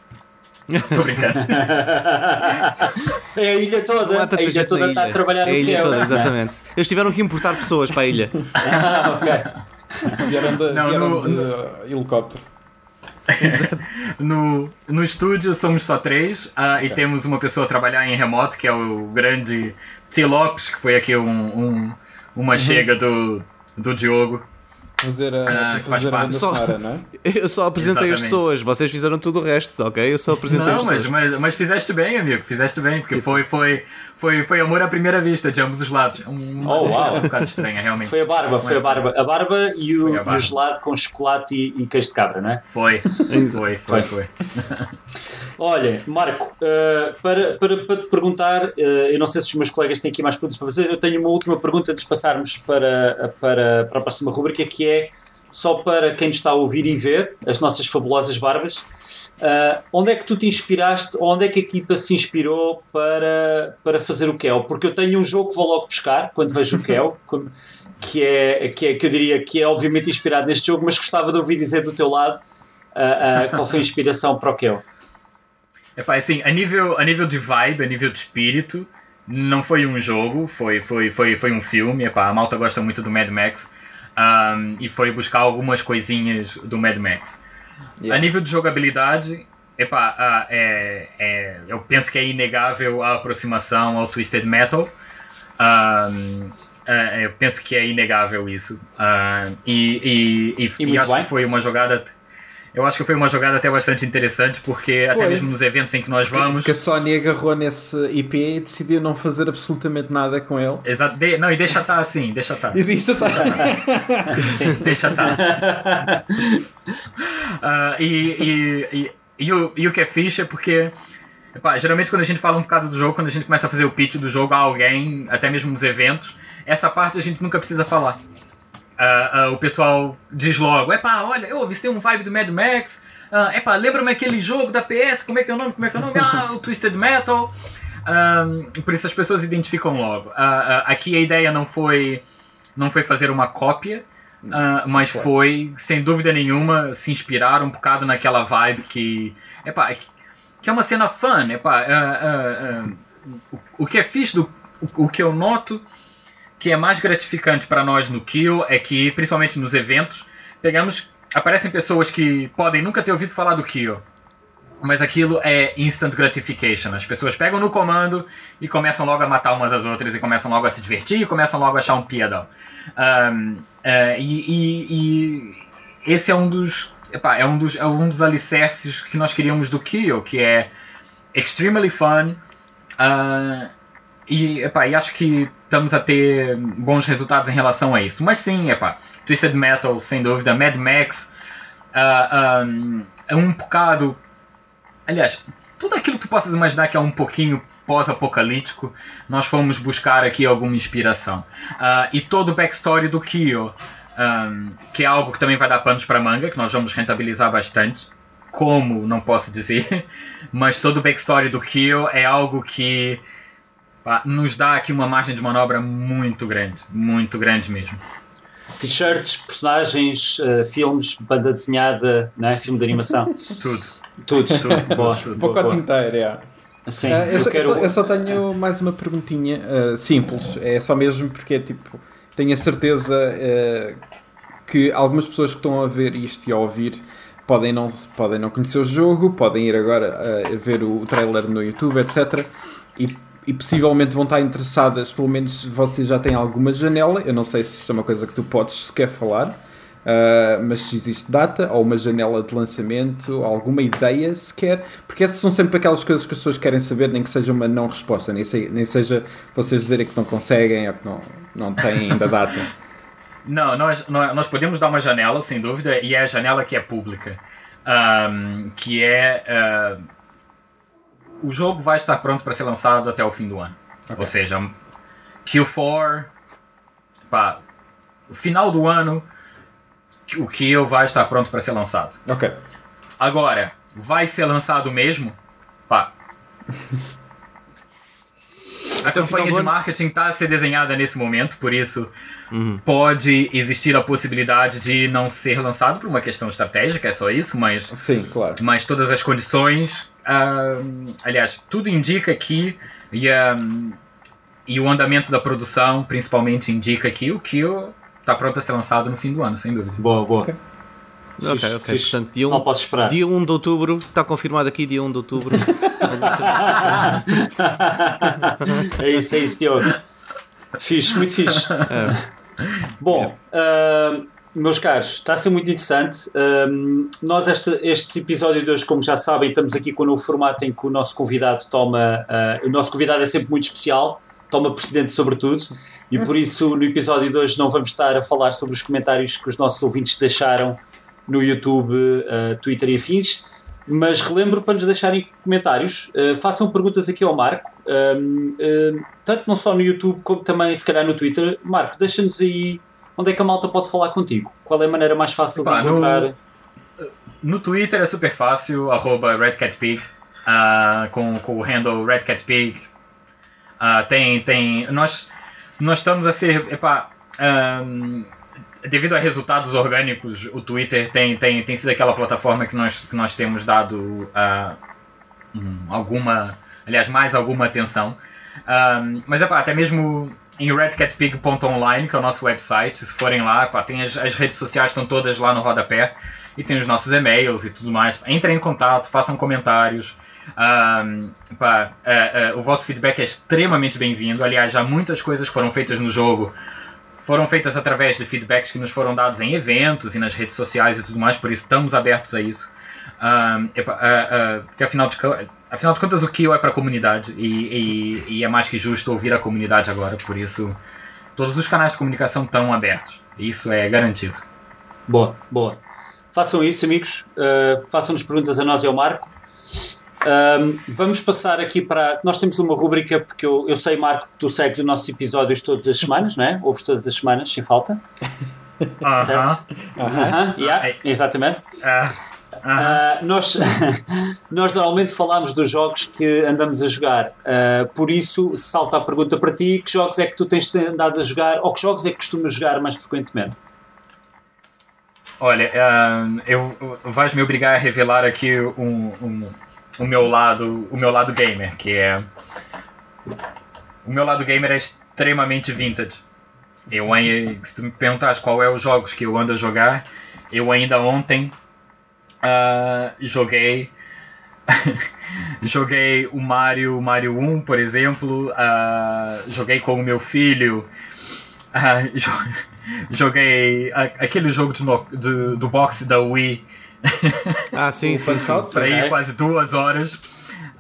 Tô brincando. é a ilha toda. A ilha toda está a trabalhar no é ilha toda, Exatamente. Eles tiveram que importar pessoas para a ilha. ah, ok. Vieram de, Não, vieram no, de no... helicóptero. Exato. No, no estúdio somos só três uh, okay. e temos uma pessoa a trabalhar em remoto, que é o grande T. Lopes, que foi aqui um, um uma uhum. chega do, do Diogo fazer a, ah, fazer a só, sonora, não é? Eu só apresentei Exatamente. as pessoas, vocês fizeram tudo o resto, ok? Eu só apresentei não, as mas, pessoas. Mas, mas fizeste bem, amigo, fizeste bem, porque foi, foi, foi, foi amor à primeira vista de ambos os lados. Um, oh, uau. um bocado estranha, realmente. Foi a barba, foi a barba. A barba e o, barba. E o gelado com chocolate e, e queijo de cabra, não é? Foi, foi, foi, foi. Olha, Marco, uh, para, para, para te perguntar, uh, eu não sei se os meus colegas têm aqui mais perguntas para fazer, eu tenho uma última pergunta antes de passarmos para, para, para a próxima rubrica, que é só para quem nos está a ouvir e ver as nossas fabulosas barbas. Uh, onde é que tu te inspiraste, onde é que a equipa se inspirou para, para fazer o Kel? Porque eu tenho um jogo que vou logo buscar quando vejo o Kel, que é, que é que eu diria que é obviamente inspirado neste jogo, mas gostava de ouvir dizer do teu lado uh, uh, qual foi a inspiração para o Kel. Epá, assim, a nível, a nível de vibe, a nível de espírito, não foi um jogo, foi, foi, foi, foi um filme. Epá, a malta gosta muito do Mad Max um, e foi buscar algumas coisinhas do Mad Max. Yeah. A nível de jogabilidade, epa, uh, é, é, eu penso que é inegável a aproximação ao Twisted Metal. Um, uh, eu penso que é inegável isso. Uh, e, e, e, e acho bem. que foi uma jogada. Eu acho que foi uma jogada até bastante interessante, porque Foi. até mesmo nos eventos em que nós vamos. Que a Sony agarrou nesse IP e decidiu não fazer absolutamente nada com ele. Exa- de- não, e deixa estar assim, deixa estar. E disse: tá. Sim. Deixa estar. Ah, e, e, e, e o, e o que é fixe é porque. epá, geralmente quando a gente fala um bocado do jogo, quando a gente começa a fazer o pitch do jogo a alguém, até mesmo nos eventos, essa parte a gente nunca precisa falar. Ah, ah, o pessoal diz logo, epá, olha, eu vi tem um vibe do Mad Max, ah, epá, lembra-me aquele jogo da PS, como é que é o nome, como é que é o nome? Ah, o Twisted Metal. Ah, por isso as pessoas identificam logo. Ah, aqui a ideia não foi, não foi fazer uma cópia, mas claro. foi, sem dúvida nenhuma, se inspirar um bocado naquela vibe que, epá, que é uma cena fun, epá, o, o que é fixe, do, o, o que eu noto que é mais gratificante para nós no Kill é que, principalmente nos eventos, pegamos, aparecem pessoas que podem nunca ter ouvido falar do Kill, mas aquilo é instant gratification. As pessoas pegam no comando e começam logo a matar umas às outras e começam logo a se divertir e começam logo a achar um piadão. Um, eh, e, e- e esse é um dos, é um dos é um dos alicerces que nós queríamos do Kill, que é extremely fun. ah, e, epá, e acho que estamos a ter bons resultados em relação a isso. Mas sim, epá, Twisted Metal, sem dúvida, Mad Max, ah, um, é um bocado. Aliás, tudo aquilo que tu possas imaginar que é um pouquinho pós-apocalíptico, nós fomos buscar aqui alguma inspiração. Ah, e todo o backstory do Kyo, um, que é algo que também vai dar panos para manga, que nós vamos rentabilizar bastante. Como, não posso dizer, mas todo o backstory do Kyo é algo que nos dá aqui uma margem de manobra muito grande, muito grande mesmo. T-shirts, personagens, eh, filmes, banda desenhada, não é? filme de animação. Tudo. Tudo, tudo. Boa, O pacote inteiro, é. Sim, Ah, eu, eu só, quero. eu só tenho mais uma perguntinha ah, simples. É só mesmo porque, tipo, tenho a certeza ah, que algumas pessoas que estão a ver isto e a ouvir podem não, podem não conhecer o jogo, podem ir agora ah, ver o, trailer no YouTube, etc. E, e possivelmente vão estar interessadas, pelo menos vocês já têm alguma janela. Eu não sei se isto é uma coisa que tu podes sequer falar. Uh, mas se existe data ou uma janela de lançamento, alguma ideia sequer, porque essas são sempre aquelas coisas que as pessoas querem saber, nem que seja uma não resposta, nem, nem seja vocês dizerem que não conseguem ou que não, não têm ainda data. Não, nós, nós nós podemos dar uma janela, sem dúvida, e é a janela que é pública. Ahm, que é. ah, o jogo vai estar pronto para ser lançado até o fim do ano. Ou seja, Q4. Pá, o final do ano, o Kill vai estar pronto para ser lançado. Ok. Agora, vai ser lançado mesmo? Pá. A Até campanha de marketing está a ser desenhada nesse momento, por isso pode existir a possibilidade de não ser lançado por uma questão estratégica, é só isso, mas, Sim, claro. mas todas as condições. Aliás, tudo indica que. E, ah, e o andamento da produção, principalmente, indica que o Kill está pronto a ser lançado no fim do ano, sem dúvida. Boa, boa. Ok. Ok, ok. fixe. Portanto, dia 1, Não posso esperar. dia 1 de outubro, está confirmado aqui, dia 1 de outubro. é isso, é isso, Diogo. Fixe, muito fixe. Bom, ah, meus caros, está a ser muito interessante. Ah, nós, este, este episódio de hoje, como já sabem, estamos aqui com o novo formato em que o nosso convidado toma. ah, o nosso convidado é sempre muito especial, toma precedente sobre tudo, e por isso no episódio de hoje não vamos estar a falar sobre os comentários que os nossos ouvintes deixaram no YouTube, ah, Twitter e afins. Mas relembro para nos deixarem comentários, ah, façam perguntas aqui ao Marco, ah, tanto não só no YouTube como também se calhar no Twitter. Marco, deixa-nos aí onde é que a malta pode falar contigo? Qual é a maneira mais fácil Epá, de no- encontrar? No Twitter é super fácil, arroba RedCatPig, ah, com, com o handle RedCatPig. Ah, tem, tem, nós, nós estamos a ser, epá, ahm, devido a resultados orgânicos, o Twitter tem, tem, tem sido aquela plataforma que nós, que nós temos dado hum, alguma, aliás, mais alguma atenção. Ahm, mas epá, até mesmo em redcatpig.online, que é o nosso website, se forem lá, epá, tem as, as redes sociais estão todas lá no rodapé e tem os nossos e-mails e tudo mais. Entrem em contato, façam comentários. Ahm, pá, eh, eh, o vosso feedback é extremamente bem-vindo. Aliás, já muitas coisas foram feitas no jogo foram feitas através de feedbacks que nos foram dados em eventos e nas redes sociais e tudo mais, por isso estamos abertos a isso. Um, é, afinal de, afinal de contas o Kio é para a comunidade e, e, e, é mais que justo ouvir a comunidade agora, por isso todos os canais de comunicação estão abertos. Isso é garantido. Boa, boa. Façam isso, amigos. Uh, Façam-nos perguntas a nós e ao Marco. Um, vamos passar aqui para. Nós temos uma rubrica, porque eu, eu sei, Marco, que tu segues os nossos episódios todas as semanas, não é? Ouves todas as semanas, sem falta. Uh -huh. Certo? Uh -huh. yeah, exatamente. Uh nós, nós normalmente falamos dos jogos que andamos a jogar, uh, por isso salta a pergunta para ti: que jogos é que tu tens andado a jogar ou que jogos é que costumas jogar mais frequentemente? Olha, uh, eu vais me obrigar a revelar aqui um, um, o meu lado, o meu lado gamer, que é o meu lado gamer é extremamente vintage. Eu se tu me perguntas qual é os jogos que eu ando a jogar, eu ainda ontem Uh, joguei. joguei o Mario, Mario 1, por exemplo. Uh, joguei com o meu filho. Uh, joguei aquele jogo do, do, do boxe da Wii. Ah, sim, sim. Para ir quase duas horas.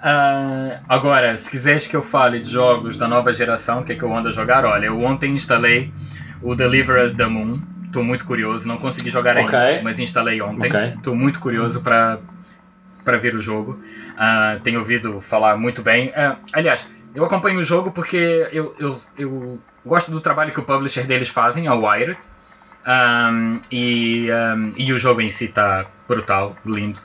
Uh, agora, se quiseres que eu fale de jogos da nova geração, o que, é que eu ando a jogar, olha, eu ontem instalei o Deliver Us the Moon. Estou muito curioso, não consegui jogar okay. ainda, mas instalei ontem. Estou okay. muito curioso para para ver o jogo. Uh, tenho ouvido falar muito bem. Uh, aliás, eu acompanho o jogo porque eu, eu, eu gosto do trabalho que o publisher deles fazem, a Wired. Um, e, um, e o jogo em si está brutal, lindo.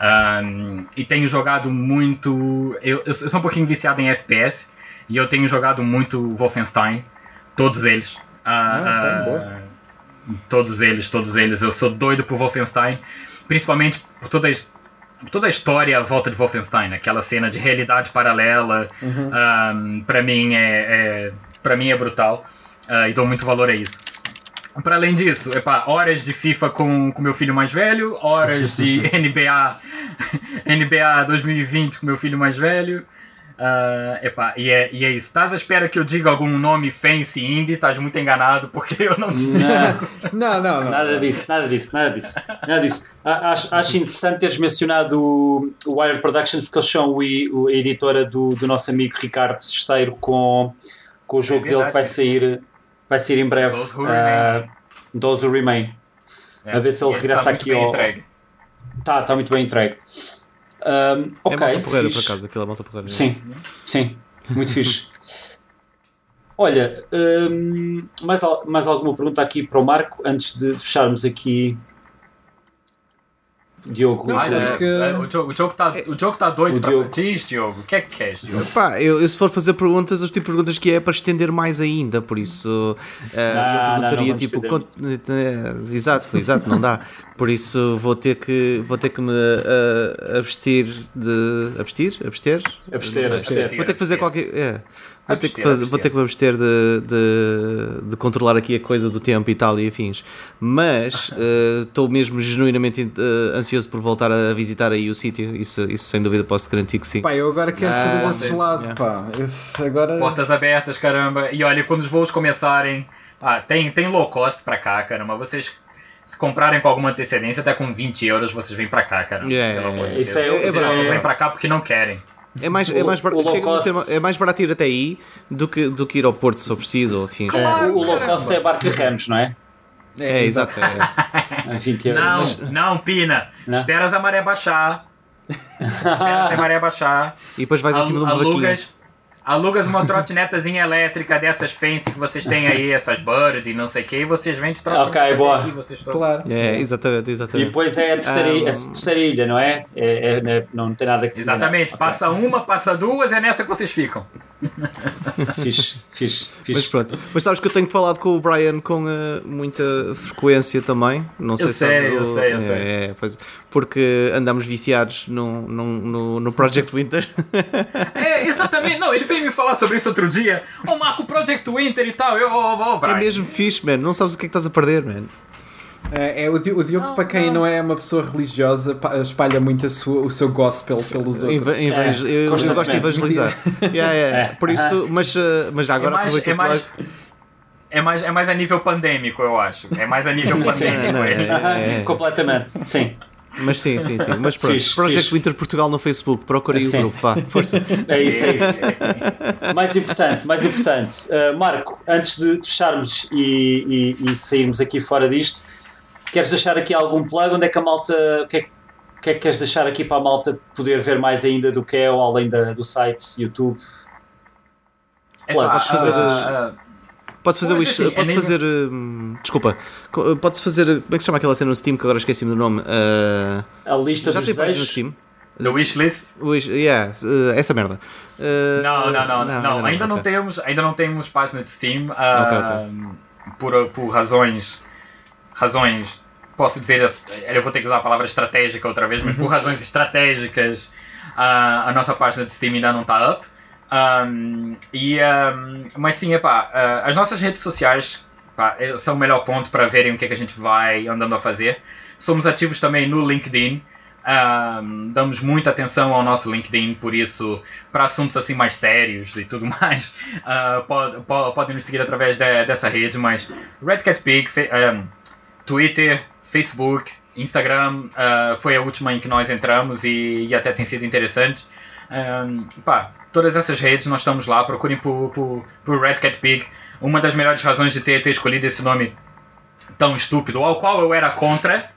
Um, e tenho jogado muito. Eu, eu, sou um pouquinho viciado em FPS e eu tenho jogado muito Wolfenstein, todos eles. Uh, ah, uh, Todos eles, todos eles. Eu sou doido por Wolfenstein, principalmente por toda a, toda a história à volta de Wolfenstein, aquela cena de realidade paralela. Uhum. Um, para mim é, é para mim é brutal uh, e dou muito valor a isso. Para além disso, epá, horas de FIFA com, com meu filho mais velho, horas de NBA NBA 2020 com meu filho mais velho. Uh, epá, e, é, e é isso. Estás à espera que eu diga algum nome fancy indie? Estás muito enganado porque eu não te digo. Não, não, não. Nada disso, nada disso, nada disso. Nada disso. Acho, acho interessante teres mencionado o, Wired Productions porque eles são o, a editora do, do nosso amigo Ricardo Sesteiro com, com o jogo é dele que vai sair, vai sair em breve. Those Who uh, Remain. Those Who Remain. É. A ver se ele regressa aqui ao. Está, está muito bem entregue. Um, ok. É moto porreira, por acaso, aquilo é moto porreira. Sim, sim, muito fixe. Olha, um, mais, mais alguma pergunta aqui para o Marco antes de fecharmos aqui Diogo, não, olha, que... o, Diogo, o, Diogo tá, o Diogo tá doido o para Diogo. Diz, Diogo, o que é que queres, Diogo? Pá, eu, eu, se for fazer perguntas, eu tipo perguntas que é para estender mais ainda, por isso uh, não, eu perguntaria não, tipo. Cont... Uh, exato, exato, não dá. Por isso vou ter que, vou ter que me uh, abstir de. Abstir? Abster? Abster, abster. Vou ter que fazer qualquer. É. Vou ter, que fazer, vou ter que me abster de, de, de, controlar aqui a coisa do tempo e tal e afins. Mas estou uh, mesmo genuinamente uh, ansioso por voltar a visitar aí o sítio. Isso, isso sem dúvida posso te garantir que sim. Pá, eu agora quero ah, saber desse lado, yeah. pá. Eu, agora... Portas abertas, caramba. E olha, quando os voos começarem. Ah, tem, tem low cost para cá, caramba. Vocês se comprarem com alguma antecedência, até com 20 euros, vocês vêm para cá, cara. Yeah, pelo amor de Deus. Isso é, é, é, vêm para cá porque não querem. É mais, é, mais bar... é mais barato ir até aí do que, do que ir ao Porto se for preciso. Ou afim. É, o low cost é barco Ramos, não é? É, é exato. É. 20 euros. Não, não, Pina. Não. Esperas a maré baixar. Esperas a maré baixar. E depois vais acima do alugas, alugas uma trotinetazinha elétrica dessas fancy que vocês têm aí, essas Bird e não sei o que, e vocês vendem trotineta Ok, boa. Aqui, vocês estão... Claro. É, exatamente, exatamente. E depois é a terceira, um... a terceira ilha, não é? É, é? é, Não tem nada que Exatamente, passa okay. uma, passa duas, é nessa que vocês ficam. fixe, fixe, fixe. Mas pronto. Mas sabes que eu tenho falado com o Brian com uh, muita frequência também. Não sei eu se sei, sabe, eu sei, eu é, sei. É, pois, porque andamos viciados no, no, no, no Project Winter. é, exatamente. Não, ele veio me falar sobre isso outro dia. Ô, oh, Marco, Project Winter e tal. Eu, oh, oh, Brian. É mesmo fixe, man. Não sabes o que é que estás a perder, man. É, é o, Diogo, não, para quem não. não. é uma pessoa religiosa, espalha muito sua, o seu gospel pelos outros. Inve, é, eu, eu, gosto de evangelizar. yeah, yeah. É. Por isso, mas, eh, mas já agora é mais, é mais, é mais, é mais a nível pandêmico, eu acho. É mais a nível pandêmico. não, é. É. Completamente, sim. Mas sim, sim, sim. Mas pronto, Fixe, Project fixe. Winter Portugal no Facebook, procurem Sim. o grupo, vá, força. É isso, é isso. mais importante, mais importante. Uh, Marco, antes de fecharmos e, e- e sairmos aqui fora disto, queres deixar aqui algum plug? Onde é que a malta. O que é, que- é que queres deixar aqui para a malta poder ver mais ainda do que é ou além da- do site, YouTube? Podes fazer ah, ah, Podes fazer, is- assim, podes é fazer hum, desculpa, Co- podes fazer, como é que se chama aquela cena no Steam que agora esqueci-me do nome? Ah, A lista já dos tem página no desejos. Steam? The Wishlist? O is- yeah, uh, essa merda. Uh, Não, não, não, não, ainda não ok. temos, ainda não temos página de Steam ah, Por, por razões, razões, posso dizer, eu vou ter que usar a palavra estratégica outra vez, mas por razões estratégicas ah, a nossa página de Steam ainda não está up. Um, e, um, mas sim, epá, ah, as nossas redes sociais eh, são o melhor ponto para verem o que é que a gente vai andando a fazer. Somos ativos também no LinkedIn. Um, damos muita atenção ao nosso LinkedIn, por isso, para assuntos assim mais sérios e tudo mais, uh, pode, pode, podem nos seguir através de- dessa rede. Mas Red Cat Pig, um, Twitter, Facebook, Instagram uh, foi a última em que nós entramos e, e até tem sido interessante. Um, todas essas redes nós estamos lá, procurem por, por, por Red Cat Pig. Uma das melhores razões de ter, ter escolhido esse nome tão estúpido, ao qual eu era contra,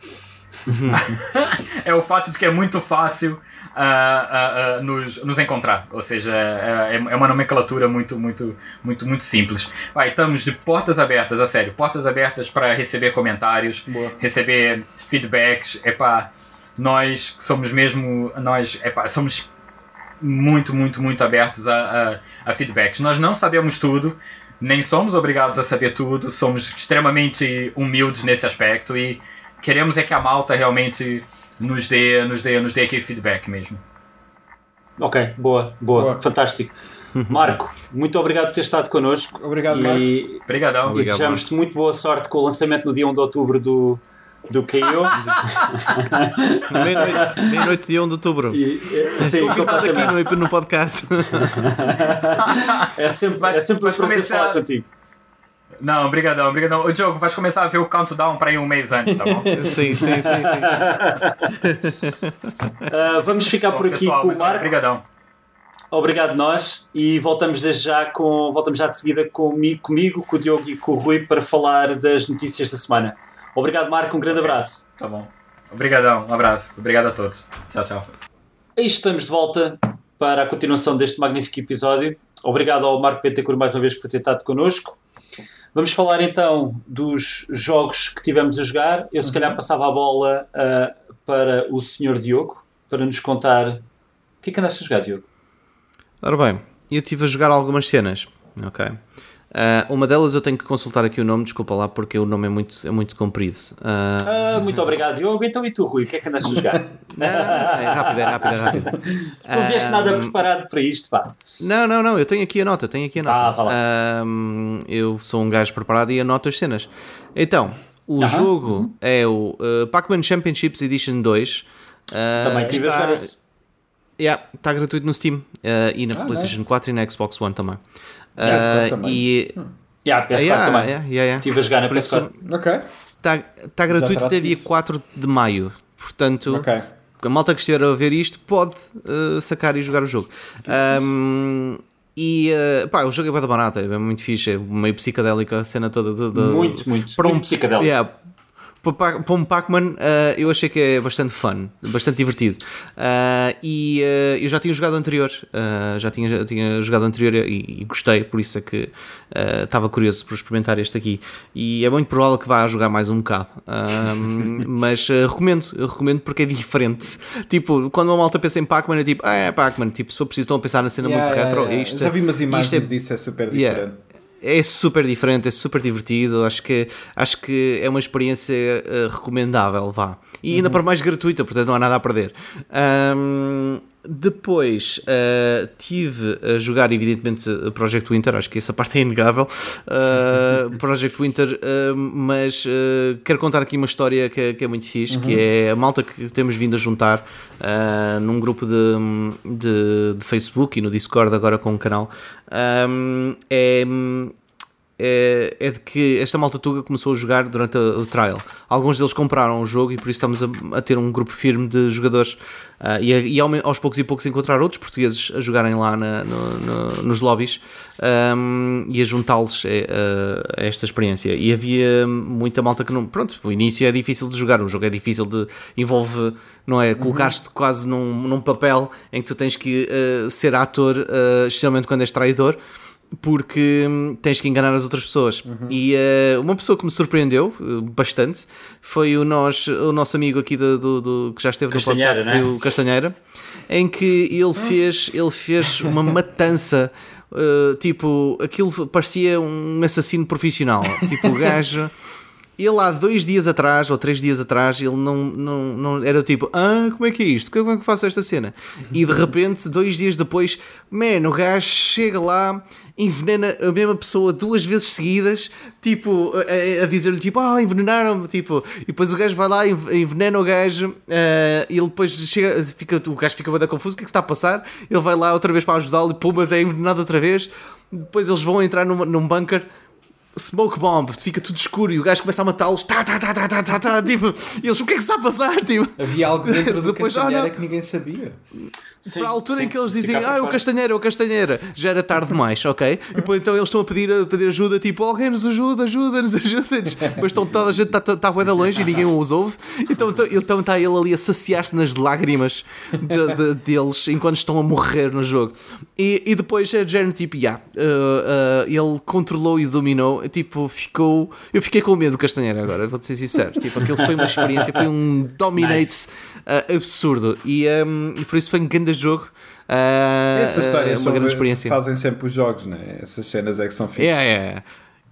é o fato de que é muito fácil ah, ah, ah, nos, nos encontrar. Ou seja, é, é uma nomenclatura muito, muito, muito, muito simples. Vai, estamos de portas abertas, a sério, portas abertas para receber comentários, Boa. receber feedbacks. Epá, nós somos mesmo, nós epá, somos muito, muito, muito abertos a, a, a feedbacks. Nós não sabemos tudo, nem somos obrigados a saber tudo, somos extremamente humildes nesse aspecto e queremos é que a malta realmente nos dê, nos dê, nos dê aquele feedback mesmo. Ok, boa, boa, Boa. fantástico. Marco, muito obrigado por ter estado connosco. Obrigado, Marco. e, Obrigadão. e desejamos-te muito boa sorte com o lançamento no dia 1 de outubro do, do KO. Meia-noite, meia-noite de 1 de outubro. E, eh, sim, Convidado aqui completamente. no, no podcast. É sempre, Vais- é sempre um prazer começar- falar contigo. Não, obrigadão, obrigadão. Ô Diogo, vais começar a ver o countdown para ir um mês antes, tá bom? sim, sim, sim, sim. Ah, vamos ficar por Bom, aqui pessoal, com o Marco. Obrigadão. Obrigado nós e voltamos desde já com voltamos já de seguida comigo, comigo, com o Diogo e com o Rui para falar das notícias da semana. Obrigado Marco, um grande abraço. Tá bom. Obrigadão, um abraço. Obrigado a todos. Tchau, tchau. Aí estamos de volta para a continuação deste magnífico episódio. Obrigado ao Marco Pentecur mais uma vez por ter estado connosco. Vamos falar então dos jogos que tivemos a jogar. Eu se calhar passava a bola ah, para o senhor Diogo para nos contar o que é que andaste a jogar, Diogo? Ora bem, eu estive a jogar algumas cenas, ok? Ah, uma delas eu tenho que consultar aqui o nome, desculpa lá, porque o nome é muito, é muito comprido. Ah, Ah, muito obrigado, Diogo. Então e tu, Rui, o que é que andaste a jogar? não, não, não, é rápido, é rápido, é rápido. Não vieste nada preparado para isto, pá. Não, não, não, eu tenho aqui a nota, tenho aqui a nota. Ah, vá lá. Eu sou um gajo preparado e anoto as cenas. Então, o Aham, jogo é o uh, Pac-Man Championships Edition 2. Ah, Também tive a está- jogar esse. Yeah, está gratuito no Steam uh, e na Ah, PlayStation nice. 4 e na Xbox One também. Yeah, Xbox também. E Yeah, PS4 yeah, também. yeah, yeah, yeah. Estive a jogar na Por isso, PS4. Ok, Está tá gratuito trato até dia disso. 4 de maio. Portanto, ok. a malta que estiver a ver isto pode uh, sacar e jogar o jogo. Um, e uh, pá, o jogo é bem barato, é muito fixe, é meio psicadélica a cena toda. de- de- Muito, muito. Para um, muito psicadélico. yeah, para, pa- para um Pac-Man, uh, eu achei que é bastante fun, bastante divertido. Uh, e uh, eu já tinha jogado anterior, já tinha, já tinha jogado anterior e, e gostei, por isso é que estava curioso por experimentar este aqui. E é muito provável que vá jogar mais um bocado. Mas recomendo, recomendo porque é diferente. Tipo, quando uma malta pensa em Pac-Man, é tipo, ah, é Pac-Man. Tipo, se for preciso, estão a pensar na cena Yeah, muito yeah, retro. yeah. Isto, Já vi umas imagens é- disso, é super Yeah. É super diferente, é super divertido. Acho que, acho que é uma experiência eh, recomendável, vá. E ainda para mais gratuita, portanto não há nada a perder. Ahm, depois eh, tive a jogar, evidentemente, Project Winter, acho que essa parte é inegável. Uh, Project Winter, eh, mas quero contar aqui uma história que, é- que é muito fixe, que é a malta que temos vindo a juntar num grupo de, de, de Facebook e no Discord agora com o canal. Ahm, é é, é de que esta malta tuga começou a jogar durante a- o trial. Alguns deles compraram o jogo e por isso estamos a, a ter um grupo firme de jogadores ah, e, a- e ao- aos poucos e poucos encontrar outros portugueses a jogarem lá na- no- no- nos lobbies ahm, e a juntá-los eh, a, esta experiência. E havia muita malta que não. Pronto, o início é difícil de jogar, o jogo é difícil de. envolve, não é? Colocar-te quase num, num papel em que tu tens que eh, ser ator, eh, especialmente quando és traidor porque hum, tens que enganar as outras pessoas. E eh, uma pessoa que me surpreendeu eh, bastante foi o, nós, o nosso amigo aqui do, do- do- que já esteve Castanheira, no podcast, né? foi o Castanheira, em que ele fez, ele fez uma matança. eh, tipo, aquilo parecia um assassino profissional. Tipo, o gajo. Ele há dois dias atrás, ou três dias atrás, ele não, não, não era tipo, ah, como é que é isto? Como é que faço esta cena? E de repente, dois dias depois, man, o gajo chega lá, envenena a mesma pessoa duas vezes seguidas, tipo, a, a dizer-lhe tipo, ah, envenenaram-me, tipo, e depois o gajo vai lá, env- envenena o gajo, eh, e ele depois chega, fica, o gajo fica bem confuso, o que é que está a passar? Ele vai lá outra vez para ajudá-lo, e pum, mas é envenenado outra vez. Depois eles vão entrar num bunker smoke bomb, fica tudo escuro e o gajo começa a matá-los, tá, tá, tá, tá, tá, tá, tá, tipo, e eles, o que é que se está a passar, tipo? Havia algo dentro do Depois, Castanheira ah, não. que ninguém sabia. Sim, para a altura sim, em que eles dizem, ah, é o é o castanheira, já era tarde demais, ok? E depois então eles estão a pedir, a pedir ajuda, tipo, alguém nos ajuda, ajuda-nos, ajuda-nos, mas estão toda a gente está tá, tá bué de longe e ninguém os ouve, então então então está ele ali a saciar-se nas lágrimas de- de- deles enquanto estão a morrer no jogo. E, e depois é de género tipo, yeah, uh, uh, ele controlou e dominou, tipo, ficou. Eu fiquei com medo do Castanheira agora, vou-te ser sincero. Tipo, aquilo foi uma experiência, foi um dominate Nice. uh, absurdo. E, um, e por isso foi um grande jogo. Uh, Essa história uh, é uma grande experiência. fazem sempre os jogos, né? Essas cenas é que são fixas. É, é.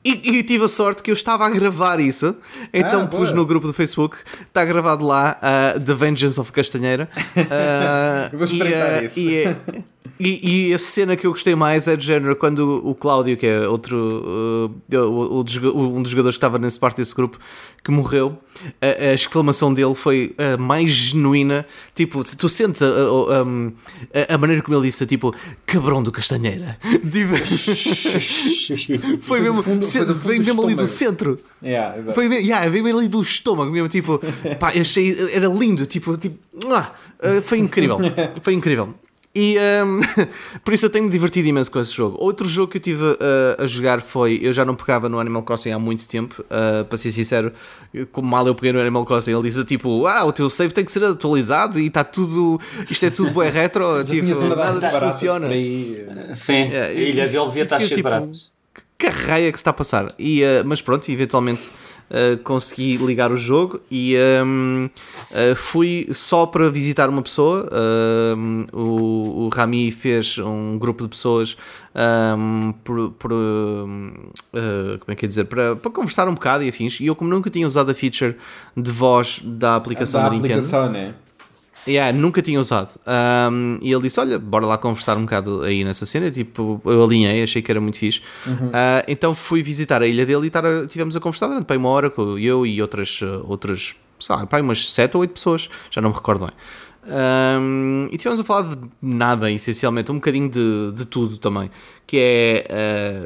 E, e tive a sorte que eu estava a gravar isso, então Ah, pus no grupo do Facebook, está gravado lá uh, The Vengeance of Castanheira. Uh, Eu vou espreitar e, isso. E, é- e- e a cena que eu gostei mais é de género quando o Cláudio, que é outro uh, o- o um dos jogadores que estava nesse parte desse grupo, que morreu, a, a exclamação dele foi a mais genuína. Tipo, tu sentes a, a- a- maneira como ele disse, tipo, cabrão do Castanheira. Tipo, foi Foi mesmo, foi do fundo do mesmo ali do centro. Yeah, exato. Foi yeah, veio ali do estômago mesmo, tipo, pá, achei, era lindo, tipo, tipo, ah, ah, foi incrível, foi incrível. E um, por isso eu tenho-me divertido imenso com esse jogo. Outro jogo que eu tive uh, a jogar foi. Eu já não pegava no Animal Crossing há muito tempo, uh, para ser sincero. eu- Como mal eu peguei no Animal Crossing, ele disse tipo: Ah, o teu save tem que ser atualizado e está tudo. Isto é tudo bué retro. Tipo, nada baratas funciona. aí. Sim, É, a ilha dele devia estar cheia de tipo, baratos. Que raia que se está a passar? E, eh, mas pronto, eventualmente eh, consegui ligar o jogo e ehm, eh, fui só para visitar uma pessoa. ehm, o, o Rami fez um grupo de pessoas ehm, por, por, eh, como é que é dizer? Para, para conversar um bocado e afins. E eu, como nunca tinha usado a feature de voz da aplicação da da, Nintendo. aplicação, né? Yeah, nunca tinha usado. Um, e ele disse: Olha, bora lá conversar um bocado aí nessa cena. Tipo, eu alinhei, achei que era muito fixe. Uh, então fui visitar a ilha dele e estar a, tivemos a conversar durante bem uma hora com eu e outras, outras sei lá, umas 7 ou 8 pessoas, já não me recordo bem. Um, e tivemos a falar de nada, essencialmente, um bocadinho de, de tudo também. Que é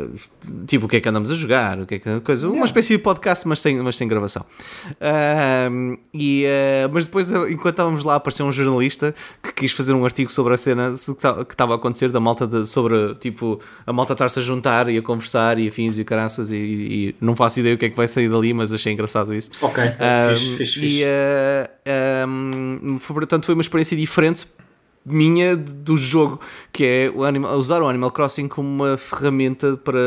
uh, tipo o que é que andamos a jogar, o que é que coisa, uma espécie de podcast, mas sem, mas sem gravação. Um, e, uh, mas depois, enquanto estávamos lá, apareceu um jornalista que quis fazer um artigo sobre a cena que ta- que estava a acontecer da malta de- sobre tipo a malta estar-se a juntar e a conversar e afins e o caraças. E, e não faço ideia o que é que vai sair dali, mas achei engraçado isso. Ok, Um, fixe, fixe, E, fixe. uh, um, portanto, foi uma experiência diferente minha do jogo, que é o Animal, usar o Animal Crossing como uma ferramenta para,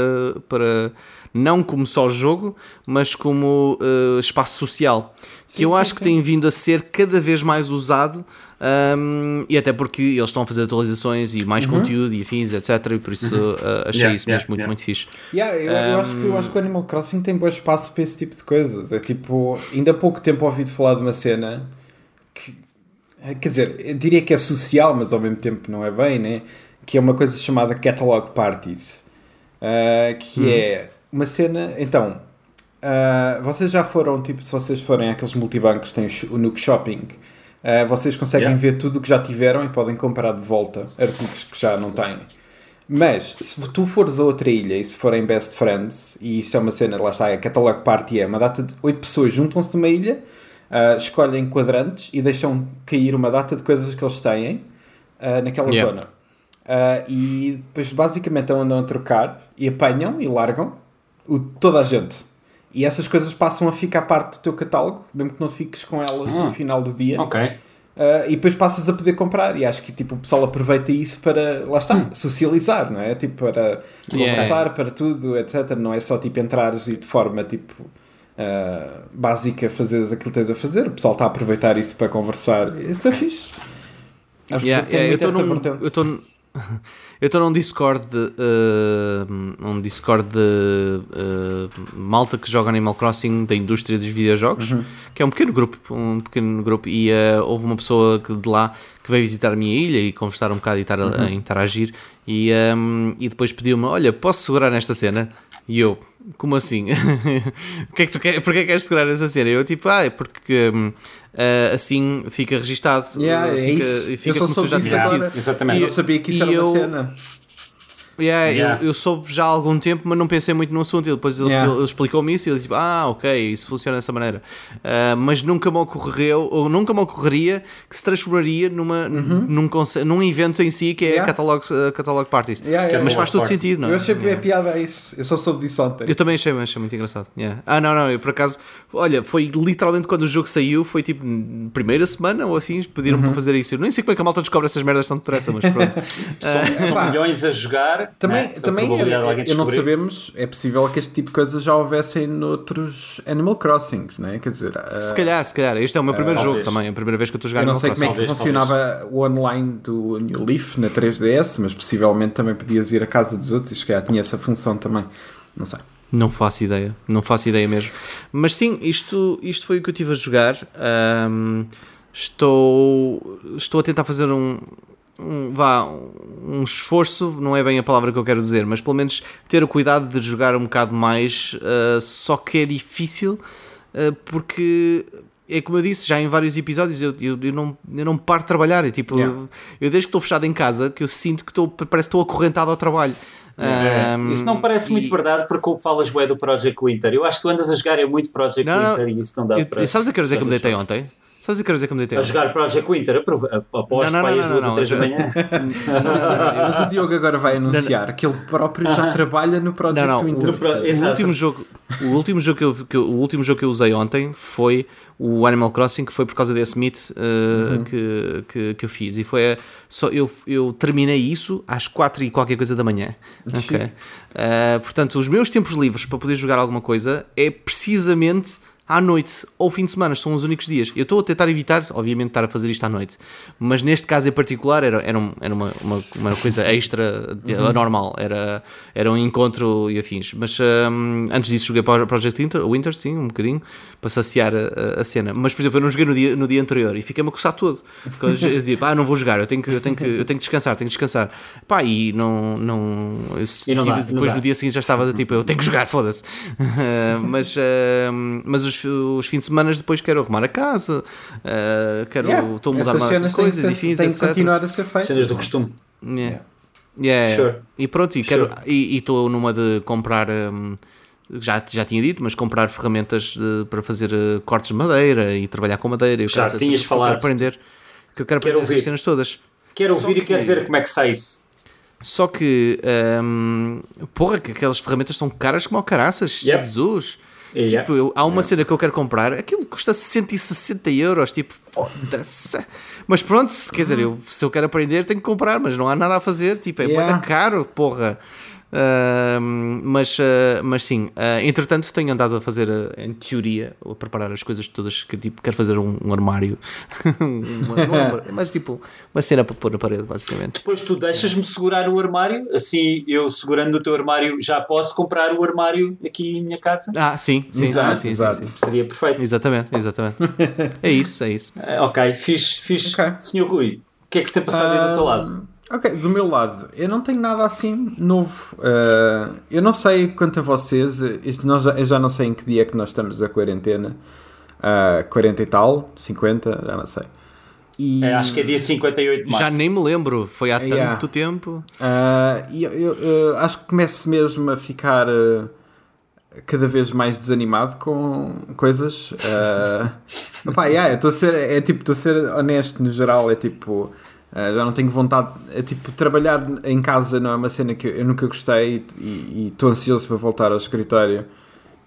para não como só jogo, mas como uh, espaço social, que eu acho que tem vindo a ser cada vez mais usado. um, e até porque eles estão a fazer atualizações e mais conteúdo e afins, etc. E por isso uh, achei Yeah, isso yeah, mesmo muito, yeah. muito fixe. Yeah, eu, eu acho que, eu acho que o Animal Crossing tem bom espaço para esse tipo de coisas. É tipo, ainda há pouco tempo ouvi falar de uma cena que, eh, quer dizer, eu diria que é social, mas ao mesmo tempo não é bem, né? Que é uma coisa chamada Catalog Parties, Ah, que é uma cena. Então, ah, vocês já foram, tipo, se vocês forem àqueles multibancos que têm o Nook Shopping. ah, vocês conseguem Yeah. ver tudo o que já tiveram e podem comprar de volta artigos que já não têm. Mas se tu fores a outra ilha e se forem best friends, e isto é uma cena, lá está, a Catalog Party é uma data de oito pessoas juntam-se numa ilha, uh, escolhem quadrantes e deixam cair uma data de coisas que eles têm uh, naquela Yeah. zona. Uh, e depois basicamente andam a trocar e apanham e largam o- toda a gente. E essas coisas passam a ficar parte do teu catálogo, mesmo que não fiques com elas no final do dia. Ok. Uh, e depois passas a poder comprar e acho que tipo, o pessoal aproveita isso para, lá está, socializar, não é? Tipo, para Yeah. conversar, para tudo, etc. Não é só tipo entrares e de forma tipo uh, básica fazeres aquilo que tens a fazer, o pessoal está a aproveitar isso para conversar. Isso é fixe. Acho Yeah, que tem yeah, muito eu essa num, vertente. eu estou eu estou num Discord de, eh, um Discord de eh, malta que joga Animal Crossing da indústria dos videojogos, Uhum. que é um pequeno grupo, um pequeno grupo e eh, houve uma pessoa que, de lá que veio visitar a minha ilha e conversar um bocado e estar a, Uhum. a interagir e, ehm, e depois pediu-me, olha, posso segurar nesta cena? E eu, como assim? que é que tu quer, porquê queres segurar essa cena? Eu tipo, ah, é porque hum, ah, assim fica registado. Yeah, é fica, isso. fica eu só como se eu soube já disso tivesse agora. tido. Exatamente. Eu não sabia que isso E era eu- uma cena. Yeah, Yeah. Eu, eu soube já há algum tempo, mas não pensei muito no assunto. E depois ele, Yeah. ele explicou-me isso e eu disse: Ah, ok, isso funciona dessa maneira. Ah, mas nunca me ocorreu, ou nunca me ocorreria que se transformaria numa, num, conce- num evento em si que é Uhum. Yeah. catalog, uh, catalog parties. Yeah, yeah, mas yeah. faz todo sentido, não é? Eu achei Yeah. a piada isso. Eu só soube disso ontem. Eu também achei, achei muito engraçado. Yeah. Ah, não, não, eu por acaso, olha, foi literalmente quando o jogo saiu, foi tipo primeira semana ou assim, pediram-me para fazer isso. Eu nem sei como é que a malta descobre essas merdas tão depressa, mas pronto. São, são Pá. milhões a jogar. Também, né? Também eu não sabemos, é possível que este tipo de coisas já houvessem noutros Animal Crossings, não é? Quer dizer, ah, se calhar, se calhar. Este é o meu primeiro jogo talvez. também, é a primeira vez que eu estou a jogar eu não sei como é que Talvez, funcionava o online do New Leaf na 3DS, mas possivelmente também podias ir à casa dos outros e se calhar tinha essa função também. Não sei. Não faço ideia, não faço ideia mesmo. Mas sim, isto, isto foi o que eu tive a jogar. Ahm, estou, estou a tentar fazer um, um, vá, um esforço, não é bem a palavra que eu quero dizer, mas pelo menos ter o cuidado de jogar um bocado mais, ah, só que é difícil ah, porque é como eu disse já em vários episódios, eu, eu, eu não, eu não paro de trabalhar. Eu, tipo, Yeah. eu, eu desde que estou fechado em casa que eu sinto que estou, parece que estou acorrentado ao trabalho. É, Isso não parece muito e- verdade porque falas bué do Project Winter. Eu acho que tu andas a jogar é muito Project Não, não. Winter e isso não dá Eu- para. sabes a que horas é que me deitei ontem? Sabes a que horas é que me deitei A jogar Project Winter, Não, não, para não, não, duas ou não, três da manhã. Mas o Diogo agora vai anunciar que ele próprio já trabalha no Project Não, não, Winter. no pro-. O último jogo, o último jogo que eu, que eu- o último jogo que eu usei ontem foi o Animal Crossing, que foi por causa desse meet uh, que, que, que eu fiz. E foi a- só eu, eu terminei isso às 4 e qualquer coisa da manhã. Ok? Uh, portanto, os meus tempos livres para poder jogar alguma coisa é precisamente à noite ou fim de semana, são os únicos dias. Eu estou a tentar evitar, obviamente, estar a fazer isto à noite, mas neste caso em particular era, era, um- era uma, uma, uma coisa extra, de- anormal, era, era um encontro e afins. Mas hum, antes disso joguei para o Project Winter, Winter, sim, um bocadinho, para saciar a, a- cena. Mas, por exemplo, eu não joguei no dia, no dia anterior e fiquei-me a coçar todo. Eu digo, ah, não vou jogar, eu tenho que, eu tenho que, eu tenho que descansar, tenho que descansar. Pá, e não. não, eu não dá, não depois dá. no dia seguinte já estava tipo, eu tenho que jogar, foda-se. mas hum, mas os, os fins de semana depois quero arrumar a casa, uh, quero, Yeah, estou a mudar Essas coisas ser, e fins, têm que etc. continuar a ser feitas. Cenas do costume. Yeah. Yeah. Sure. E pronto, e quero- Sure. e e estou numa de comprar. hum, já, já tinha dito, mas comprar ferramentas de- para fazer uh, cortes de madeira e trabalhar com madeira. Eu Já quero- tinhas que eu falado. Quero aprender, que eu quero Quero ouvir. cenas todas. Quero Só ouvir e que- quero ver como é que sai isso. Só que, hum, porra, que aquelas ferramentas são caras como o caraças, Yep. Jesus. Yeah. Tipo, eu- há uma cena que eu quero comprar, aquilo custa 160 euros, tipo, foda-se. Mas pronto, se- quer dizer, eu, se eu quero aprender, tenho que comprar, mas não há nada a fazer, tipo, é Yeah. caro, porra. Ahm, mas, ah, mas sim, ah, entretanto tenho andado a fazer, ah, em teoria, a preparar as coisas todas que tipo, quero fazer um, um armário, Uma- é um armário, mas tipo, uma cena para pôr na parede, basicamente. Depois tu deixas-me segurar o armário, assim eu segurando o teu armário já posso comprar o armário aqui em minha casa. Ah, sim, sim, Exato, sim, sim, exato. sim, sim. Seria perfeito. Exatamente, exatamente. É isso, é isso. Ok, fixe, fixe. Ok. Senhor Rui, o que é que se tem passado aí do teu lado? Ok, do meu lado, eu não tenho nada assim novo. Uh, eu não sei quanto a vocês, isto nós já- eu já não sei em que dia é que nós estamos da quarentena. Uh, 40 e tal, 50, já não sei. E, É, acho que é dia 58 de março. Já nem me lembro, foi há tanto Yeah. tempo. E eu, eu, eu acho que começo mesmo a ficar ah, cada vez mais desanimado com coisas. Uh, opá, yeah, eu estou a ser, é tipo, estou a ser honesto no geral, é tipo. Ah, já não tenho vontade. É tipo, trabalhar em casa não é uma cena que eu nunca gostei e- estou ansioso para voltar ao escritório.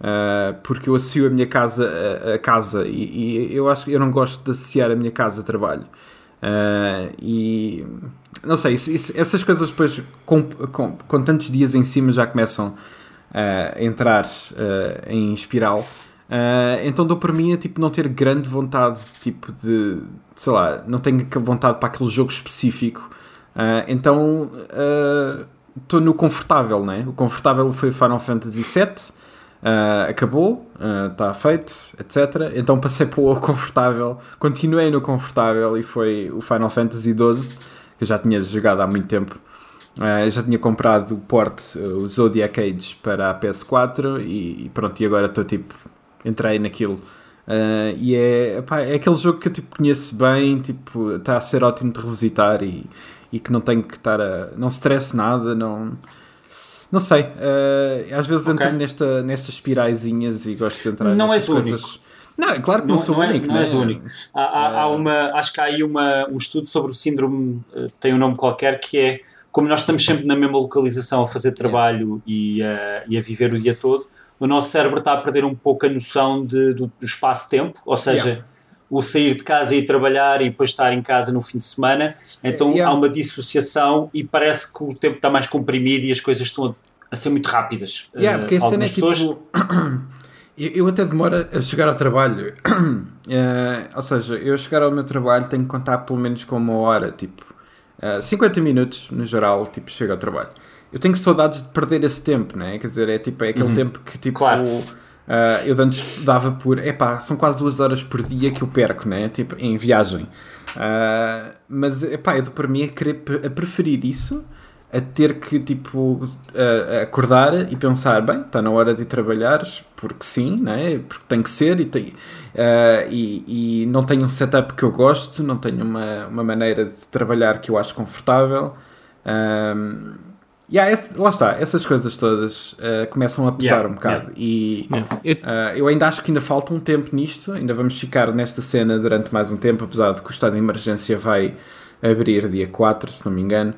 ah, porque eu associo a minha casa a, a casa e, e eu acho que eu não gosto de associar a minha casa a trabalho. Ah, e não sei, isso- isso- essas coisas depois com, com, com tantos dias em cima já começam a entrar ah, em espiral. Ah, então dou por mim a tipo, não ter grande vontade tipo de sei lá, não tenho vontade para aquele jogo específico. Ah, então estou no confortável, né? O confortável foi Final Fantasy VII. Uh, acabou, está feito, etc. Então passei para o confortável, continuei no confortável e foi o Final Fantasy XII, que eu já tinha jogado há muito tempo. Uh, já tinha comprado o port, uh, o Zodiac Age, para a PS4 e, e pronto, e agora estou tipo, entrei naquilo. Uh, e é, epá, é aquele jogo que eu tipo, conheço bem, tipo, está a ser ótimo de revisitar e, e que não tenho que estar a. não stress nada, não. Não sei, eh, às vezes Ok. entro nesta, nestas espiraizinhas e gosto de entrar Não nestas coisas. Não, é claro que não, Não, sou não, é, único, não né? és único. Há, há- há uma, acho que há aí uma, um estudo sobre o síndrome, eh, tem um nome qualquer, que é como nós estamos sempre na mesma localização a fazer trabalho e, a, e a viver o dia todo, o nosso cérebro está a perder um pouco a noção de- do, do espaço-tempo, ou seja, Yeah. o sair de casa e ir trabalhar e depois estar em casa no fim de semana. Então Yeah. há uma dissociação e parece que o tempo está mais comprimido e as coisas estão a, a ser muito rápidas. Yeah, Eh, porque a cena é algumas tipo. pessoas eu, eu até demoro a chegar ao trabalho. Eh, ou seja, eu chegar ao meu trabalho tenho que contar pelo menos com uma hora, tipo. eh, 50 minutos no geral, tipo, chego ao trabalho. Eu tenho saudades de perder esse tempo, né? Quer dizer, é tipo é aquele tempo que tipo. Claro. eh, eu antes dava por. Epá, são quase duas horas por dia que eu perco, né? Tipo, em viagem. Eh, mas, epá, eu para mim a, querer, a preferir isso a ter que tipo a acordar e pensar bem está na hora de trabalhar porque sim né porque tem que ser e, tem, ah, e, e não tenho um setup que eu gosto não tenho uma, uma maneira de trabalhar que eu acho confortável um, yeah, esse- lá está essas coisas todas ah, começam a pesar Yeah, um bocado e Eu- ah, eu ainda acho que ainda falta um tempo nisto ainda vamos ficar nesta cena durante mais um tempo apesar de que o estado de emergência vai abrir dia 4 se não me engano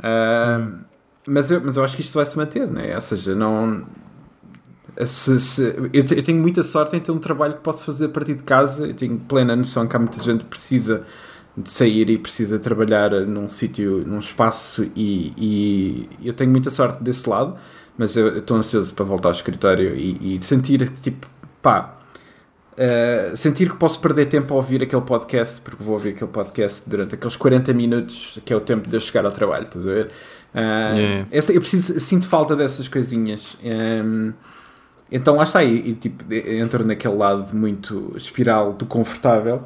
Uh, mas, eu, mas eu acho que isto vai se manter, né? ou seja, não. Se, se- eu, eu tenho muita sorte em ter um trabalho que posso fazer a partir de casa. Eu tenho plena noção que há muita gente que precisa de sair e precisa trabalhar num sítio, num espaço, e, e eu tenho muita sorte desse lado. Mas eu estou ansioso para voltar ao escritório e, e sentir que, tipo, pá, Uh, sentir que posso perder tempo a ouvir aquele podcast, porque vou ouvir aquele podcast durante aqueles 40 minutos, que é o tempo de eu chegar ao trabalho, estás a ver? Uh, Yeah. essa- eu preciso, sinto falta dessas coisinhas. Um, então lá está, aí e, tipo, entro naquele lado muito espiral do confortável.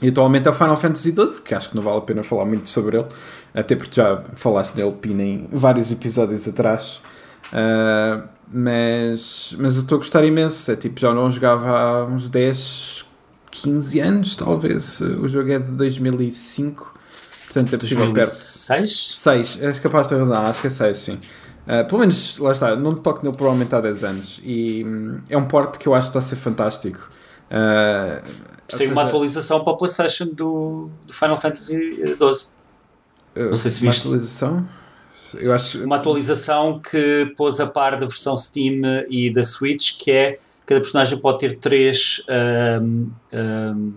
E atualmente é o Final Fantasy XII, que acho que não vale a pena falar muito sobre ele, até porque já falaste dele, Pina, em vários episódios atrás. Uh, mas, mas eu estou a gostar imenso. É tipo, já não jogava há uns 10, 15 anos, talvez. O jogo é de 2005, portanto é possível perto. 2006? 6, és capaz de ter razão, acho que é 6, sim. Uh, pelo menos, lá está, não toco nele provavelmente há 10 anos. E hum, é um porte que eu acho que está a ser fantástico. Uh, Saiu uma seja, atualização para a PlayStation do, do Final Fantasy XII. uh, não sei se uma viste. atualização. Eu acho Uma atualização que pôs a par da versão Steam e da Switch, que é cada personagem pode ter três ahm, ahm,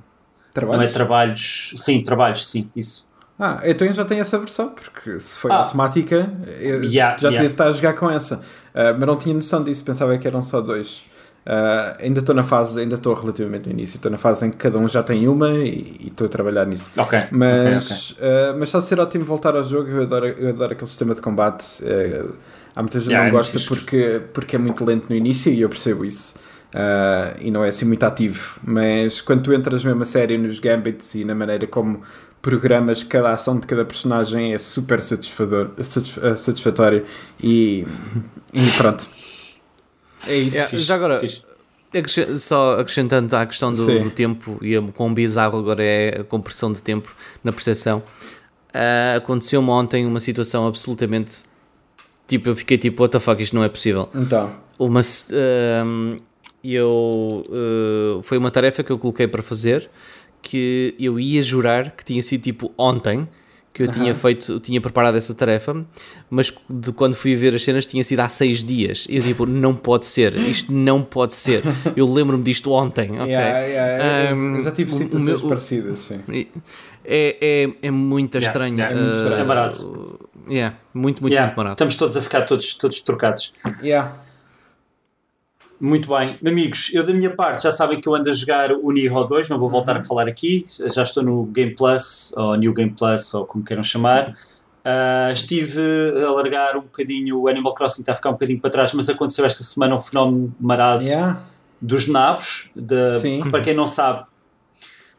trabalho. não é trabalhos, sim, trabalhos, sim, isso. Ah, então eu já tenho essa versão, porque se foi Ah. automática, eu Yeah, já yeah. tive de estar a jogar com essa. Ah, mas não tinha noção disso, pensava que eram só dois. Ah, ainda estou na fase, ainda estou relativamente no início, estou na fase em que cada um já tem uma e estou a trabalhar nisso. Ok, Mas, ok, ok. ah, mas está a ser ótimo voltar ao jogo, eu adoro, eu adoro aquele sistema de combate. Ah, há muita gente que Yeah, não é gosta porque, porque é muito lento no início e eu percebo isso. Ah, e não é assim muito ativo, mas quando tu entras mesmo a sério nos gambits e na maneira como programas cada ação de cada personagem é super satisfator, satisf- ah, satisfatório e, e pronto. É isso. Yeah, Fixe, já agora, fixe. Só acrescentando à questão do, do tempo e a- quão bizarro agora é a compressão de tempo na percepção, ah, aconteceu-me ontem uma situação absolutamente tipo, eu fiquei tipo, what the fuck, isto não é possível. Então, Uma, ahm, eu, ah, foi uma tarefa que eu coloquei para fazer que eu ia jurar que tinha sido tipo ontem que eu tinha feito, tinha preparado essa tarefa, mas de quando fui ver as cenas tinha sido há seis dias. E eu tipo, não pode ser, isto não pode ser. Eu lembro-me disto ontem, ok? yeah, yeah, eu- Ahm, eu já tive situações meu- parecidas, sim. É, é, é muito Yeah, estranho. yeah, é muito ah, estranho. É barato. yeah, muito, muito, Yeah, muito barato. Estamos todos a ficar todos, todos trocados. Yeah. Muito bem, amigos, eu da minha parte já sabem que eu ando a jogar o Nioh 2, não vou voltar a falar aqui, já estou no Game Plus, ou New Game Plus, ou como queiram chamar. Ah, estive a largar um bocadinho, o Animal Crossing está a ficar um bocadinho para trás, mas aconteceu esta semana um fenómeno marado Yeah. dos nabos, de- que para quem não sabe,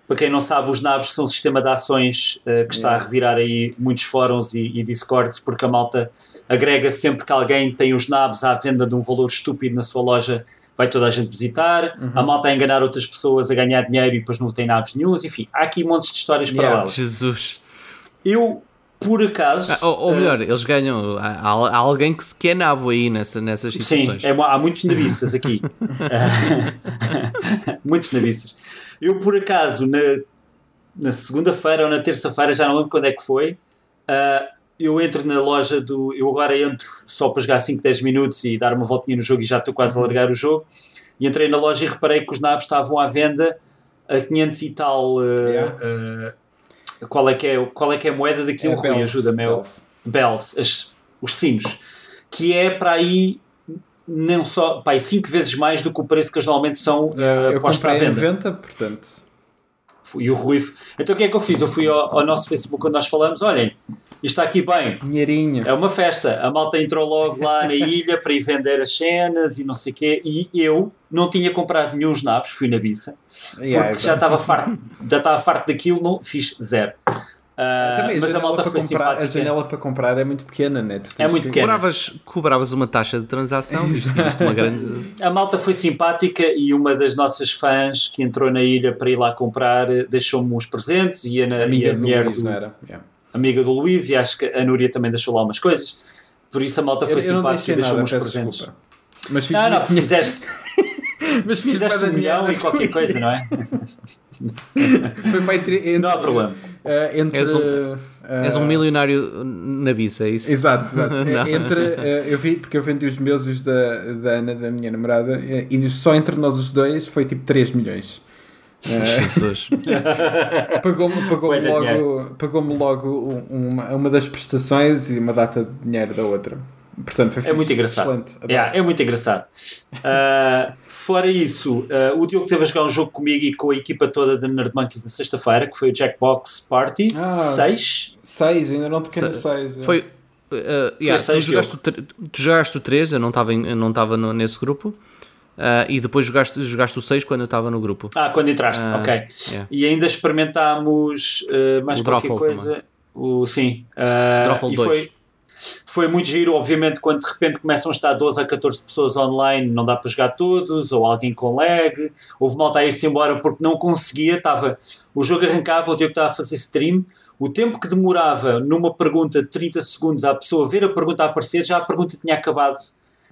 para quem não sabe, os nabos são um sistema de ações eh, que está a Yeah. revirar aí muitos fóruns e, e discords, porque a malta agrega sempre que alguém tem os nabos à venda de um valor estúpido na sua loja, vai toda a gente visitar, Uhum. a malta a enganar outras pessoas a ganhar dinheiro e depois não tem nabos nenhums, enfim, há aqui montes de histórias Yeah. paralelas. Jesus. Eu, por acaso... Ah, ou, ou melhor, eles ganham. Há, há alguém que, se- que é nabo aí nessa, nessas Sim, situações. é, há muitos naviças aqui. muitos naviças. Eu, por acaso, na, na segunda-feira ou na terça-feira, já não lembro quando é que foi, ah, eu entro na loja do. Eu agora entro só para jogar 5, 10 minutos e dar uma voltinha no jogo e já estou quase a largar o jogo. E entrei na loja e reparei que os nabos estavam à venda a 500 e tal. ah, Yeah. ah, qual, é que é, qual é que é a moeda daquilo, É Rui? Ajuda-me. é Bells. bells, as- os sinos, que é para aí não só para aí 5 vezes mais do que o preço que normalmente são eh, Eu postos à venda. 90, portanto. E o Rui. Então o que é que eu fiz? Eu fui ao, ao nosso Facebook quando nós falamos: olhem, está aqui bem, Dinheirinho. é uma festa. A malta entrou logo lá na ilha para ir vender as cenas e não sei o quê. E eu não tinha comprado nenhum nabos, fui na biça, Yeah, porque já estava farto, já estava farto daquilo, não, fiz zero. Ah, Também, a mas a janela malta foi comprar- simpática. A janela para comprar é muito pequena, né? Tu É muito que- pequena. Cobravas, cobravas uma taxa de transação, uma grande. A malta foi simpática e uma das nossas fãs que entrou na ilha para ir lá comprar eh, deixou-me uns presentes e a, e Amiga a do mulher Luís, do, não era? Yeah. Amiga do Luís e acho que a Núria também deixou lá umas coisas. Por isso a malta foi Eu, simpática e deixou-me nada, uns presentes. desculpa. Mas fiz Não, não, fizeste, mas fiz fizeste um milhão e qualquer coisa, não é? Foi para entre, entre, Não há problema. eh, entre, És um- eh, És um milionário na bisa, é isso? Exato, exato. Não, entre, eh, eu vi, porque eu vendi os meus e os da, da Ana, da minha namorada, eh, e só entre nós os dois foi tipo 3 milhões. Jesus. Pagou-me pagou de logo, pagou logo um- uma, uma das prestações e uma data de dinheiro da outra. Portanto, foi É muito engraçado. Yeah, é muito engraçado. Ah, fora isso, ah, o Diogo teve a jogar um jogo comigo e com a equipa toda da Nerd Monkeys na sexta-feira, que foi o Jackbox Party Ah, 6. Seis, ainda não toquei no Se- 6. Foi. uh, yeah, tu, seis, jogaste o tu jogaste o 3, eu não estava nesse grupo. Uh, e depois jogaste, jogaste o 6 quando eu estava no grupo. Ah, quando entraste, Ah, ok. yeah. E ainda experimentámos ah, mais O qualquer coisa. O, sim. Droffle e 2. foi, foi muito giro, obviamente, quando de repente começam a estar 12 a 14 pessoas online, não dá para jogar todos, ou alguém com lag, houve malta a ir-se embora porque não conseguia, estava, o jogo arrancava, o Diogo estava a fazer stream, o tempo que demorava numa pergunta de 30 segundos à pessoa ver a pergunta a aparecer, já a pergunta tinha acabado.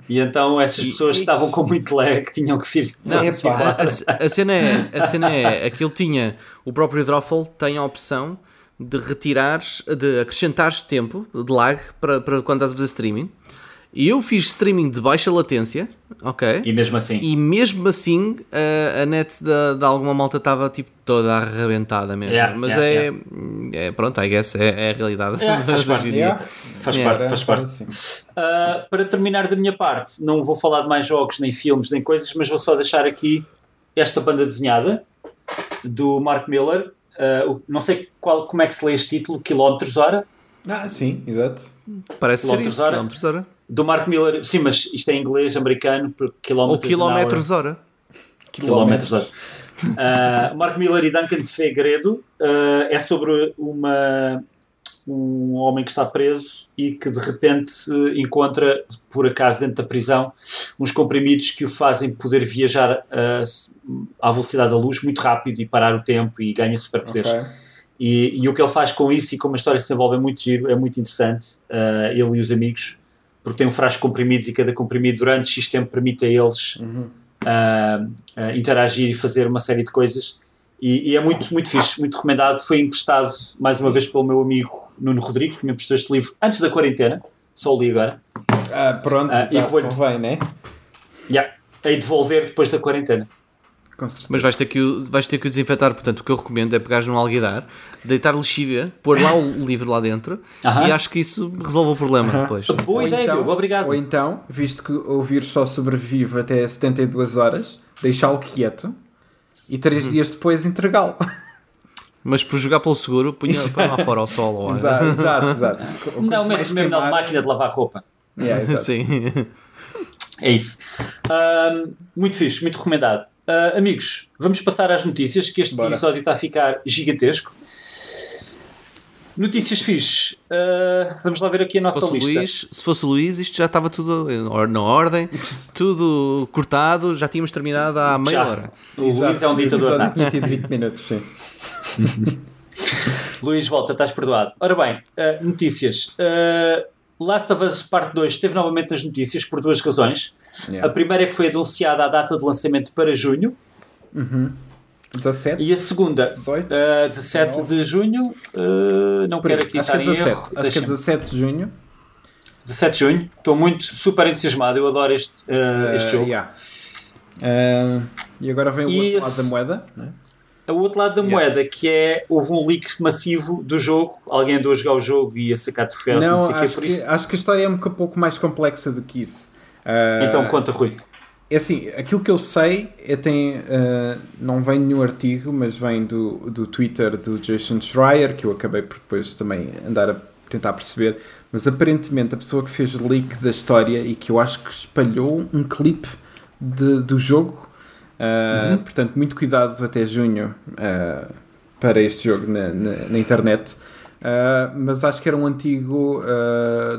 E então essas pessoas e- estavam com muito lag, tinham que se ir. Não, a, a- a cena é, a cena é, aquilo tinha, o próprio Droffle tem a opção de retirares, de acrescentares tempo de lag para, para quando estás a fazer streaming. E eu fiz streaming de baixa latência, ok? E mesmo assim. E mesmo assim a, a net da- de, alguma malta estava tipo toda arrebentada mesmo. Yeah, Mas yeah, é, é pronto, I guess, é, é a realidade. Yeah, faz parte. Yeah. Faz Yeah. parte, faz parte. Uh, para terminar da minha parte, não vou falar de mais jogos, nem filmes, nem coisas, mas vou só deixar aqui esta banda desenhada do Mark Miller. Uh, não sei qual, como é que se lê este título, Quilómetros Hora, Ah, sim, exato. Parece ser Quilómetros isso, hora. quilómetros hora. Do Mark Miller. Sim, mas isto é em inglês, americano, por Ou quilómetros quilómetros hora. quilómetros hora. Uh, Mark Miller e Duncan Fegredo uh, é sobre uma, um homem que está preso e que de repente encontra, por acaso, dentro da prisão, uns comprimidos que o fazem poder viajar uh, à velocidade da luz muito rápido e parar o tempo e ganha superpoderes. Okay. E, e, o que ele faz com isso e como a história se desenvolve é muito giro, é muito interessante, uh, ele e os amigos, porque tem um frasco de comprimidos e cada comprimido durante X tempo permite a eles uhum. uh, interagir e fazer uma série de coisas e, e, é muito, muito fixe, muito recomendado. Foi emprestado mais uma vez pelo meu amigo Nuno Rodrigues, que me emprestou este livro antes da quarentena, só o li agora. Ah, pronto, uh, e que vou convém, né? Yeah, devolver depois da quarentena. Mas vais ter, que o, vais ter que o desinfetar, portanto o que eu recomendo é pegar num alguidar, deitar lexívia, pôr lá o livro lá dentro uh -huh. e acho que isso resolve o problema uh -huh. depois. Boa ou ideia, então, Diogo, obrigado. Ou então, visto que o vírus só sobrevive até 72 horas, deixá-lo quieto e três uhum. dias depois entregá-lo. Mas por jogar pelo seguro, punha, põe lá fora ao sol. Ou... exato, exato, exato. Não, mete mesmo na máquina de lavar roupa. Yeah, Sim. É isso. Um, muito fixe, muito recomendado. Uh, amigos, vamos passar às notícias, que este Bora. episódio está a ficar gigantesco. Notícias fixe. Uh, vamos lá ver aqui a nossa lista. Luís, se fosse o Luís, isto já estava tudo na ordem, tudo cortado, já tínhamos terminado há meia já. hora. O Exato. Luís é um ditador nato. 20 minutos, sim. Luís, volta, estás perdoado. Ora bem, uh, notícias. Uh, Last of Us Part 2 esteve novamente nas notícias por duas razões. Yeah. A primeira é que foi anunciada a data de lançamento para junho. Uhum. 17? E a segunda, 18? Uh, 17 19. de junho, uh, não quero aqui estar é 17, em erro. Acho que é 17 de junho. 17 de junho, estou muito super entusiasmado, eu adoro este, uh, este jogo. Yeah. e agora vem o e outro lado da moeda, né? O outro lado da yeah. moeda, que é houve um leak massivo do jogo, alguém andou a jogar o jogo e a sacar troféus, não, não sei acho, que, por isso... acho que a história é um pouco mais complexa do que isso. então conta, Rui. É assim, aquilo que eu sei é tem, uh, não vem nenhum artigo, mas vem do, do Twitter do Jason Schreier, que eu acabei por depois também andar a tentar perceber, mas aparentemente a pessoa que fez o leak da história e que eu acho que espalhou um clipe de, do jogo, uh, uhum. portanto, muito cuidado até junho uh, para este jogo na, na, na internet, mas acho que era um antigo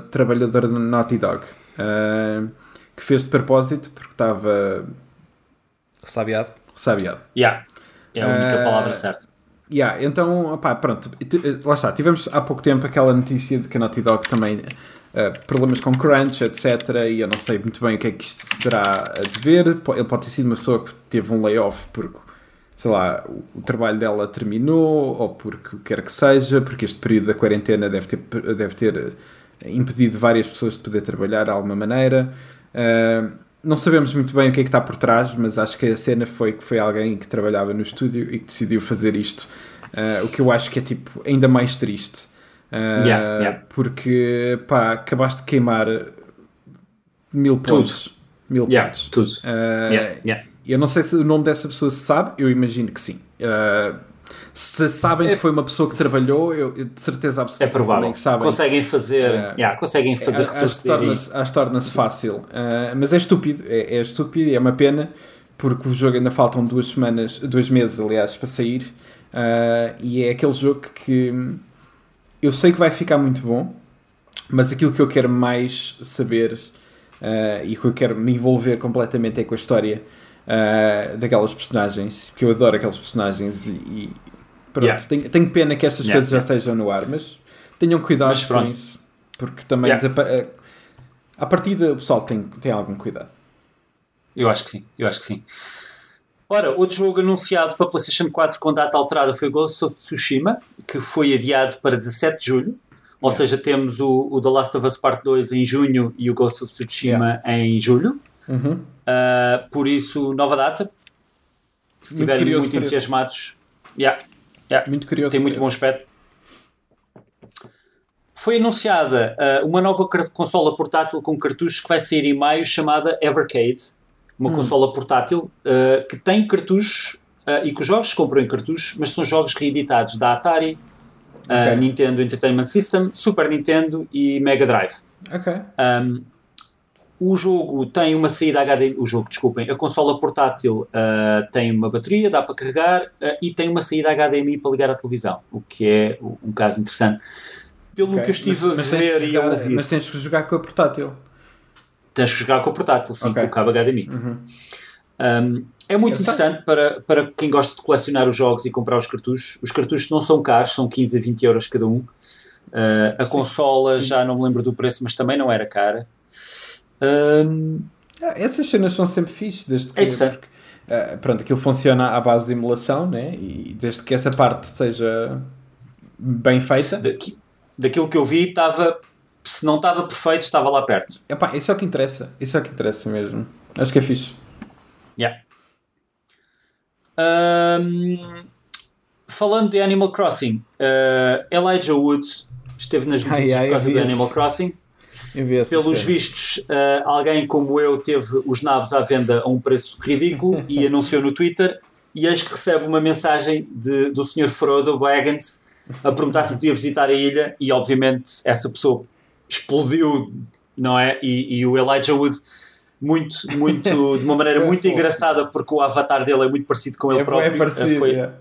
trabalhador da Naughty Dog que fez de propósito porque estava ressabiado. Ressabiado. Yeah. É a única uh, palavra certa. Yeah, então, opá, pronto, lá está, tivemos há pouco tempo aquela notícia de que a Naughty Dog também uh, problemas com crunch, etc. E eu não sei muito bem o que é que isto se terá a dever. Ele pode ter sido uma pessoa que teve um layoff porque, sei lá, o, trabalho dela terminou, ou porque quer que seja, porque este período da quarentena deve ter, deve ter impedido várias pessoas de poder trabalhar de alguma maneira. Uh, não sabemos muito bem o que é que está por trás, mas acho que a cena foi que foi alguém que trabalhava no estúdio e que decidiu fazer isto. Uh, o que eu acho que é tipo ainda mais triste. Uh, yeah, yeah. Porque pá, acabaste de queimar mil pontos. Tudo. Mil yeah, pontos. Tudo. Uh, eu não sei se o nome dessa pessoa se sabe, eu imagino que sim. Uh, se sabem é, que foi uma pessoa que trabalhou, eu, eu de certeza absoluta é provável. que sabem. Conseguem fazer, uh, yeah, conseguem fazer retroceder. Acho que torna-se fácil. Uh, mas é estúpido, é, é estúpido e é uma pena, porque o jogo ainda faltam duas semanas, dois meses, aliás, para sair. Uh, e é aquele jogo que eu sei que vai ficar muito bom, mas aquilo que eu quero mais saber e que eu quero me envolver completamente é com a história. Uh, daquelas personagens, porque eu adoro aqueles personagens e, Pronto, yeah. tenho, tenho, pena que estas yeah, coisas já estejam no ar, mas tenham cuidado mas com isso, porque também yeah. a partida o pessoal tem, tem algum cuidado. Eu acho que sim, eu acho que sim. Ora, outro jogo anunciado para PlayStation 4 com data alterada foi Ghost of Tsushima, que foi adiado para 17 de julho. Ou yeah. seja, temos o, o The Last of Us Part 2 em junho e o Ghost of Tsushima yeah. em julho. Uhum. Uh, por isso, nova data. Se estiverem muito, muito entusiasmados, yeah, Yeah. Muito curioso. Tem muito bom aspecto. Foi anunciada uh, uma nova consola portátil com cartuchos que vai sair em maio, chamada Evercade. Uma hum. consola portátil uh, que tem cartuchos e que os jogos se compram em cartuchos, mas são jogos reeditados da Atari, okay. Nintendo Entertainment System, Super Nintendo e Mega Drive. Um, o jogo tem uma saída HDMI, o jogo, desculpem, a consola portátil uh, tem uma bateria, dá para carregar uh, e tem uma saída HDMI para ligar à televisão, o que é um caso interessante. pelo Ok, que eu estive mas- mas a ver e a jogar- ouvir. Mas tens que jogar com a portátil. Tens que jogar com o portátil, sim, Ok. com o cabo HDMI. Um, é muito Interessante. interessante para, para quem gosta de colecionar os jogos e comprar os cartuchos. Os cartuchos não são caros, são 15 a 20 euros cada um. Uh, a consola já não me lembro do preço, mas também não era cara. Um, Ah, essas cenas são sempre fixe, desde que. É porque, ah, pronto, aquilo funciona à base de emulação, né? E desde que essa parte seja bem feita. daqui- daquilo que eu vi, estava. Se não estava perfeito, estava lá perto. Epá, isso é o que interessa. Isso é o que interessa mesmo. Acho que é fixe. Yeah. Um, falando de Animal Crossing, uh, Elijah Wood esteve nas notícias Ai, ai, por causa do Animal. Crossing. Pelos vistos, uh, alguém como eu teve os nabos à venda a um preço ridículo e anunciou no Twitter. E eis que recebe uma mensagem de, do Sr. Frodo Baggins a perguntar se podia visitar a ilha. E obviamente essa pessoa explodiu, não é? E, e o Elijah Wood, muito, muito, de uma maneira É muito engraçada, porque o avatar dele é muito parecido com ele É, próprio. é parecido. foi yeah.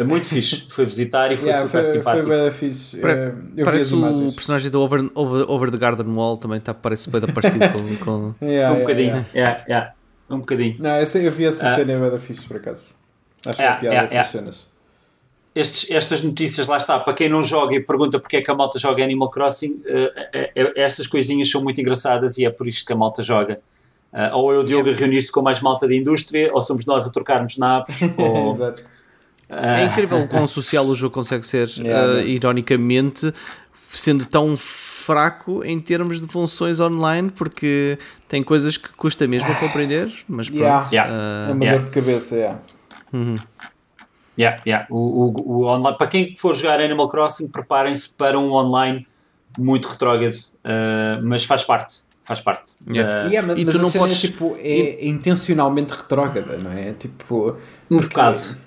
Uh, muito fixe. Foi visitar e foi Yeah, super foi, simpático. Foi bem fixe. Pare- Eh, eu vi as Parece o personagem do Over, Over, Over the Garden Wall também tá, parece bem parecido com, com... Yeah, um yeah, bocadinho. yeah. Yeah, yeah. Um bocadinho. Não, essa, eu vi essa Ah. cena e é bem fixe por acaso. Acho que Yeah, é piada yeah, essas yeah. cenas. Estes, estas notícias, lá está, para quem não joga e pergunta porque é que a malta joga Animal Crossing, eh, eh, eh, estas coisinhas são muito engraçadas e é por isto que a malta joga. Ou eu, Diogo, a reunir-se com mais malta da indústria, ou somos nós a trocarmos nabos, ou... Exato. É incrível o quão social o jogo consegue ser, Yeah, uh, ironicamente, sendo tão fraco em termos de funções online, porque tem coisas que custa mesmo a compreender, mas pronto. Yeah. Yeah. uh, É uma yeah. dor de cabeça, yeah. yeah, yeah. O, o, o online, para quem for jogar Animal Crossing, preparem-se para um online muito retrógrado, eh, mas faz parte. Faz parte. Yeah. da- Yeah, mas, E mas tu não cena podes- é, tipo, é intencionalmente retrógrada, não é? Tipo, um porque- bocado.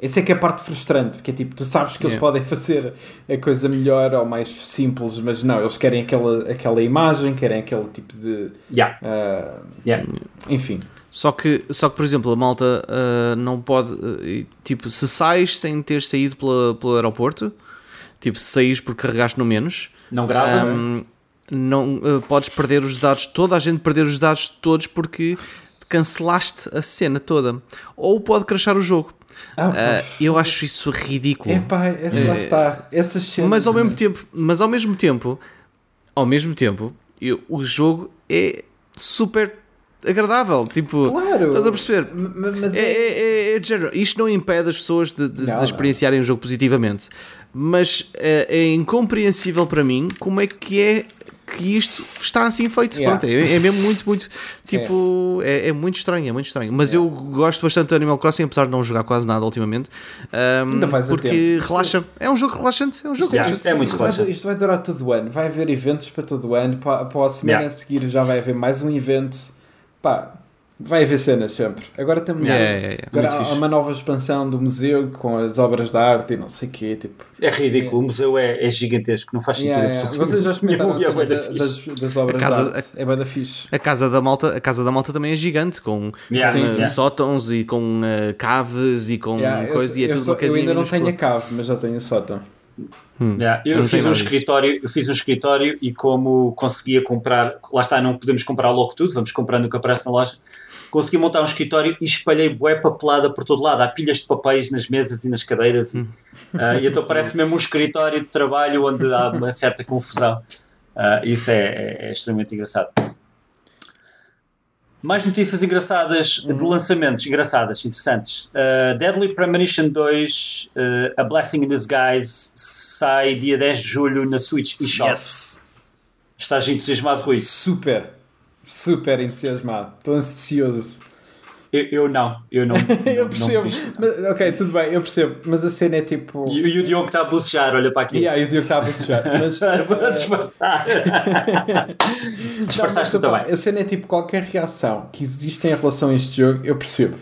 Essa é que é a parte frustrante, porque é tipo, tu sabes que eles Yeah. podem fazer a coisa melhor ou mais simples, mas não, eles querem aquela, aquela imagem, querem aquele tipo de. Yeah, ah, yeah. enfim. Só que, só que, por exemplo, a malta uh, não pode. uh, tipo, se sais sem ter saído pela, pelo aeroporto, tipo, se saís porque carregaste no menos, Não grava, um, não, uh, podes perder os dados, toda a gente perder os dados todos porque cancelaste a cena toda. Ou pode crashar o jogo. Ah, Uh, eu acho isso ridículo. Epá, é, lá está. Essas cenas. mas ao mesmo tempo, mas ao mesmo tempo, ao mesmo tempo, eu- o jogo é super agradável. Tipo, Claro. estás a perceber? Mas É, é. é, é, é género. Isto não impede as pessoas de, de- Não, de não. experienciarem o jogo positivamente, mas é, é incompreensível para mim como é que é que isto está assim feito. Yeah. Pronto, é, é mesmo muito, muito tipo, é, é muito estranho, é muito estranho. Mas eu gosto bastante do Animal Crossing, apesar de não jogar quase nada ultimamente, Ainda a porque relaxa. É um jogo relaxante, é um jogo Yeah. relaxante. é muito isto, vai, relaxante. isto vai durar todo o ano. Vai haver eventos para todo o ano. Para, para a semana Yeah. a seguir já vai haver mais um evento. Pá, vai haver cenas sempre. Agora temos. Yeah, yeah, yeah. Agora há uma nova expansão do museu com as obras de arte e não sei o quê. Tipo, É ridículo, o museu é, é gigantesco, não faz sentido yeah, yeah. Vocês já experimentaram a é bué da- da das, fixe. das obras A casa- de arte? É banda fixe. A casa da malta, a casa da malta também é gigante, com, sim, uh, sim. sótãos e com uh, caves e com eu, coisas e é eu tudo só- uma eu ainda não tenho a cave, mas já tenho o sótão. Yeah, Eu, fiz um escritório, eu fiz um escritório e como conseguia comprar, lá está, não podemos comprar logo tudo, vamos comprando o que aparece na loja. Consegui montar um escritório e espalhei bué papelada por todo lado. Há pilhas de papéis nas mesas e nas cadeiras. E, ah, e então parece mesmo um escritório de trabalho onde há uma certa confusão. Ah, isso é, é- é extremamente engraçado. Mais notícias engraçadas de lançamentos, engraçadas, interessantes. Uh, Deadly Premonition 2, uh, A Blessing in Disguise, sai dia 10 de julho na Switch eShop. Estás entusiasmado, Rui? Super, super entusiasmado. Estou ansioso. Eu, eu não, eu não. eu não- percebo. Não. Mas, ok, tudo bem, eu percebo. Mas a cena é tipo. e, e o Diogo está a bocejar, olha para aqui. Yeah, e o Diogo está a bocejar. Mas, Para eh, disfarçar. Não, Disfarçaste mas, opá, também. A cena é tipo qualquer reação que existe em relação a este jogo, eu percebo.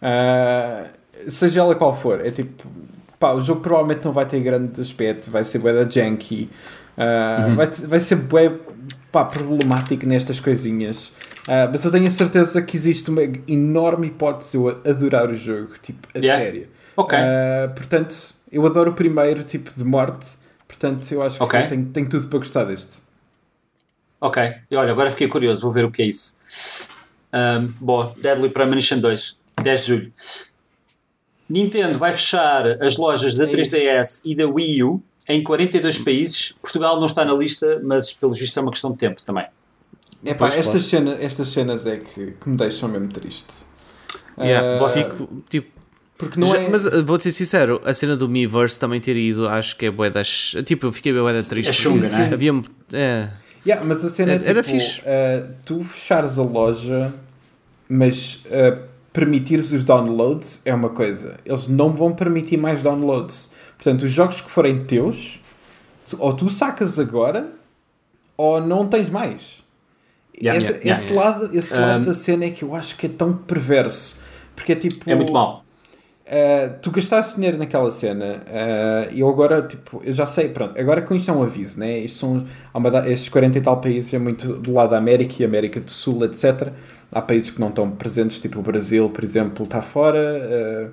Ah, seja ela qual for, é tipo, pá, o jogo provavelmente não vai ter grande aspecto, vai ser bué da janky, ah, Uhum. vai, vai ser bué pá, problemático nestas coisinhas. Ah, mas eu tenho a certeza que existe uma enorme hipótese de eu adorar o jogo, tipo, a Yeah. sério. Ok. Ah, portanto, eu adoro o primeiro tipo de morte. Portanto, eu acho que tenho, tenho tudo para gostar deste. Ok, e olha, agora fiquei curioso, vou ver o que é isso. Um, bom, Deadly Premonition 2, 10 de julho. Nintendo vai fechar as lojas da É 3DS e da Wii U em 42 países. Portugal não está na lista, mas pelos vistos é uma questão de tempo também. É pá, estas, cena, estas cenas é que, que me deixam mesmo triste. Yeah, Ah, você- tipo, porque não já- é. Mas uh, vou-te ser sincero, a cena do Miiverse também ter ido, acho que é bué das... Tipo, eu fiquei bué da triste. É chunga, não é? Havia... É, Yeah, mas a cena é Era- era tipo, fixe. ah, tu fechares a loja, mas ah, permitires os downloads é uma coisa. Eles não vão permitir mais downloads. Portanto, os jogos que forem teus, ou tu sacas agora, ou não tens mais. Yeah, esse yeah, esse lado, esse lado Um, da cena é que eu acho que é tão perverso. Porque é tipo. É muito mau. Uh, tu gastaste dinheiro naquela cena uh, e eu agora, tipo, eu já sei, pronto, agora com isto é um aviso, né? Isto são, uma estes 40 e tal países é muito do lado da América e América do Sul, etc. Há países que não estão presentes, tipo o Brasil, por exemplo, está fora, uh,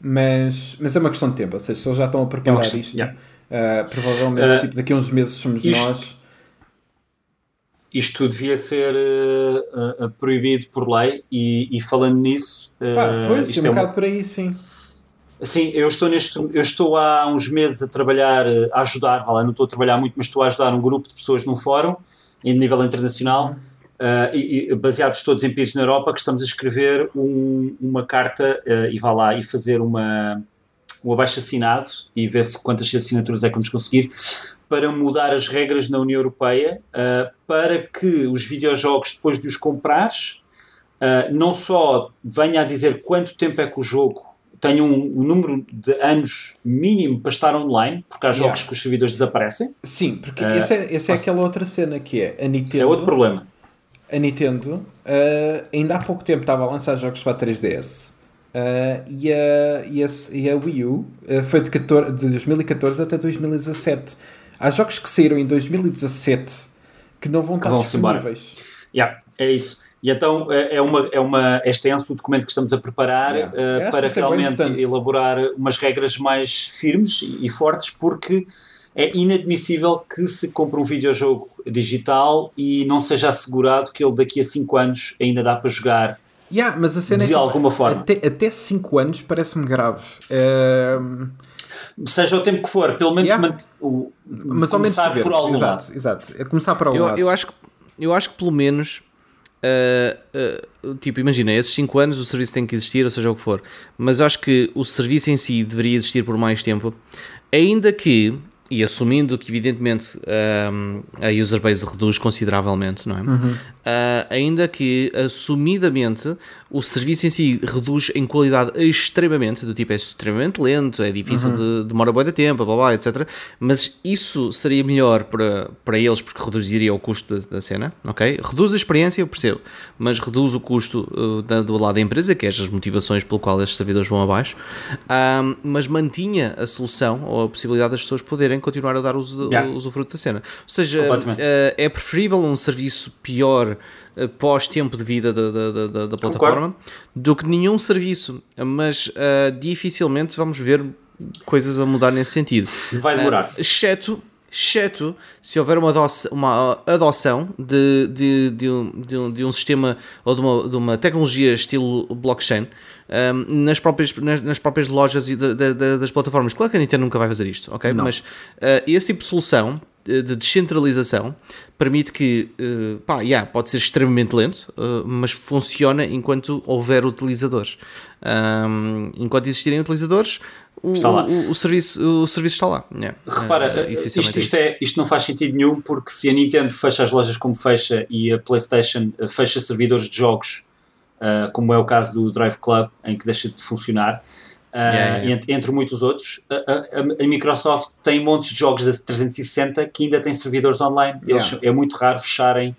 mas, mas é uma questão de tempo, ou seja, se eles já estão a preparar questão- isto, yeah. uh, provavelmente Uh, tipo, daqui a uns meses somos isto- nós. Isto devia ser uh, proibido por lei e, e falando nisso, Pá, pois, isto é é um bocado por aí, sim. Sim, eu estou neste, eu estou há uns meses a trabalhar, a ajudar, lá, não estou a trabalhar muito, mas estou a ajudar um grupo de pessoas num fórum em nível internacional, eh, e, e baseados todos em países na Europa, que estamos a escrever um- uma carta eh, e vá lá e fazer uma um abaixo assinado e ver se quantas assinaturas é que vamos conseguir para mudar as regras na União Europeia eh, para que os videojogos depois de os comprares Uh, não só venha a dizer quanto tempo é que o jogo tem um, um número de anos mínimo para estar online, porque há jogos Yeah. que os servidores desaparecem. Sim, porque Uh, essa é, essa é aquela outra cena que é a Nintendo. Isso é outro problema. A Nintendo uh, ainda há pouco tempo estava a lançar jogos para a 3DS uh, e, a, e, a, e a Wii U uh, foi de, 14 de 2014 até 2017. Há jogos que saíram em 2017 que não vão estar embora. disponíveis. Yeah, é isso. E então é é uma, é uma, é extenso o documento que estamos a preparar Yeah. uh, para realmente elaborar umas regras mais firmes e, e fortes, porque é inadmissível que se compre um videojogo digital e não seja assegurado que ele daqui a 5 anos ainda dá para jogar Yeah, mas a cena De é que, alguma forma. Até, até 5 anos parece-me grave. Uh, seja o tempo que for, pelo menos Yeah. mant- o, mas ao menos começar saber. por algum exato, lado. exato. É começar por algum Eu, lado. eu, acho que, eu acho que pelo menos. uh, uh, tipo, imagina, esses 5 anos o serviço tem que existir, ou seja o que for, mas acho que o serviço em si deveria existir por mais tempo, ainda que, e assumindo que evidentemente um, a user base reduz consideravelmente, não é? Uh, ainda que assumidamente o serviço em si reduz em qualidade extremamente, do tipo é extremamente lento, é difícil de demora bué de tempo, blá, blá, etc. Mas isso seria melhor para, para eles porque reduziria o custo da, da cena, ok? Reduz a experiência, eu percebo, mas reduz o custo uh, da- do lado da empresa, que é as motivações pelo qual estes servidores vão abaixo, Ahm, mas mantinha a solução ou a possibilidade das pessoas poderem continuar a dar uso, Yeah. usufruto da cena. Ou seja, eh, é preferível um serviço pior pós-tempo de vida da, da, da- da- plataforma do que nenhum serviço, mas eh, dificilmente vamos ver coisas a mudar nesse sentido. Vai demorar. Eh, exceto, exceto se houver uma, adoção, uma adoção de, de, de, um, de, um, de um sistema ou de uma, de uma tecnologia estilo blockchain ehm, nas, próprias, nas, nas próprias lojas e da- da- das plataformas. Claro que a Nintendo nunca vai fazer isto, ok? Mas eh, esse tipo de solução eh, de descentralização permite que, eh, pá, yeah, pode ser extremamente lento, eh, mas funciona enquanto houver utilizadores. Ahm, enquanto existirem utilizadores, o, o, o serviço, o serviço está lá. Yeah. Repara, Eh, isto, isto, é, isto não faz sentido nenhum porque se a Nintendo fecha as lojas como fecha e a PlayStation fecha servidores de jogos, eh, como é o caso do Drive Club, em que deixa de funcionar, Yeah, yeah, yeah. Entre, entre muitos outros, a, a- a Microsoft tem montes de jogos da 360 que ainda têm servidores online. Eles, Yeah. É muito raro fecharem.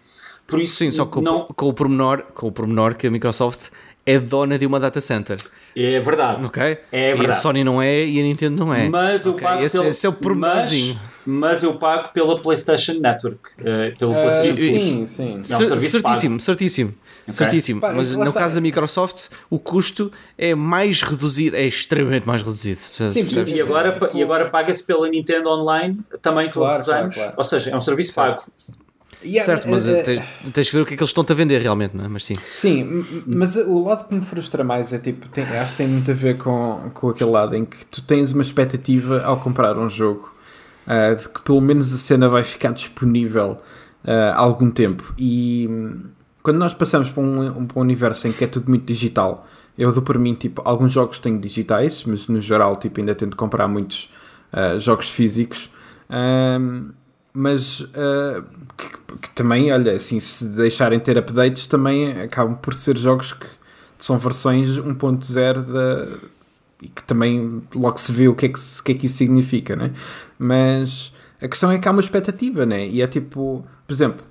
Por isso, Sim, só com, não, com, o pormenor, com o pormenor que a Microsoft é dona de uma data center. É verdade. Ok? É E a verdade. Sony não é e a Nintendo não é. Mas eu Ok, pago esse, pelo, esse é o mas, pormenorzinho. mas eu pago pela PlayStation Network. eh, pelo Ah, PlayStation Plus. sim, sim. É um serviço certíssimo, certíssimo. Certíssimo. Pá, Mas no caso da Microsoft, o custo é mais reduzido, é extremamente mais reduzido. Sim, percebes? E agora, Tipo- e agora paga-se pela Nintendo Online também todos Claro, os claro, anos. claro. Ou seja, é um serviço pago. Yeah, certo, mas eh, tens, tens de ver o que é que eles estão-te a vender realmente, não é? Mas sim. Sim, mas o lado que me frustra mais é tipo, tem- acho que tem muito a ver com, com aquele lado em que tu tens uma expectativa ao comprar um jogo ah, de que pelo menos a cena vai ficar disponível há algum tempo. E quando nós passamos para um, um- para um universo em que é tudo muito digital, eu dou por mim, tipo, alguns jogos tenho digitais, mas no geral, tipo, ainda tento comprar muitos ah, jogos físicos. Ahm, mas ah, que, que também, olha, assim, se deixarem ter updates, também acabam por ser jogos que são versões 1.0 da e que também logo se vê o que é que, o que, é que isso significa, né? Mas a questão é que há uma expectativa, né? E é tipo, por exemplo,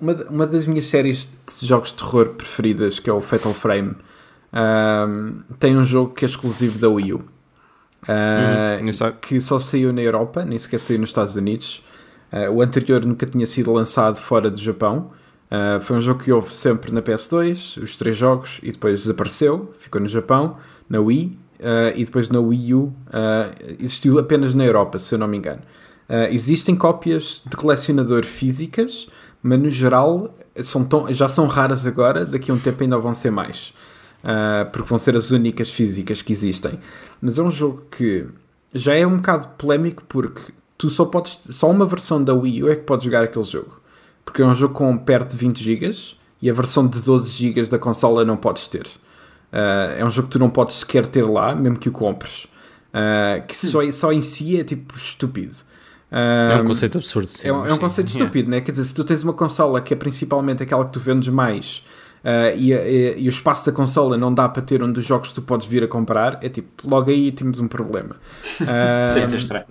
uma, uma das minhas séries de jogos de terror preferidas, que é o Fatal Frame, tem um jogo que é exclusivo da Wii U. Ah, Uhum, que só saiu na Europa, nem sequer saiu nos Estados Unidos. Ah, o anterior nunca tinha sido lançado fora do Japão. Ah, foi um jogo que houve sempre na PS2, os três jogos, e depois desapareceu, ficou no Japão, na Wii, e depois na Wii U existiu apenas na Europa, se eu não me engano. Ah, existem cópias de colecionador físicas, mas no geral são tão- já são raras agora, daqui a um tempo ainda vão ser mais. Uh, porque vão ser as únicas físicas que existem. Mas é um jogo que já é um bocado polémico porque tu só podes, só uma versão da Wii U é que podes jogar aquele jogo. Porque é um jogo com perto de 20 GB e a versão de 12 GB da consola não podes ter. Uh, é um jogo que tu não podes sequer ter lá, mesmo que o compres. Uh, que só, só em si é tipo estúpido. É um conceito absurdo. sim, é, um, é um sim. conceito Yeah. estúpido, né? Quer dizer, se tu tens uma consola que é principalmente aquela que tu vendes mais ah, e, e- e o espaço da consola não dá para ter um dos jogos que tu podes vir a comprar, é tipo, logo aí temos um problema. Ah, Isso é estranho.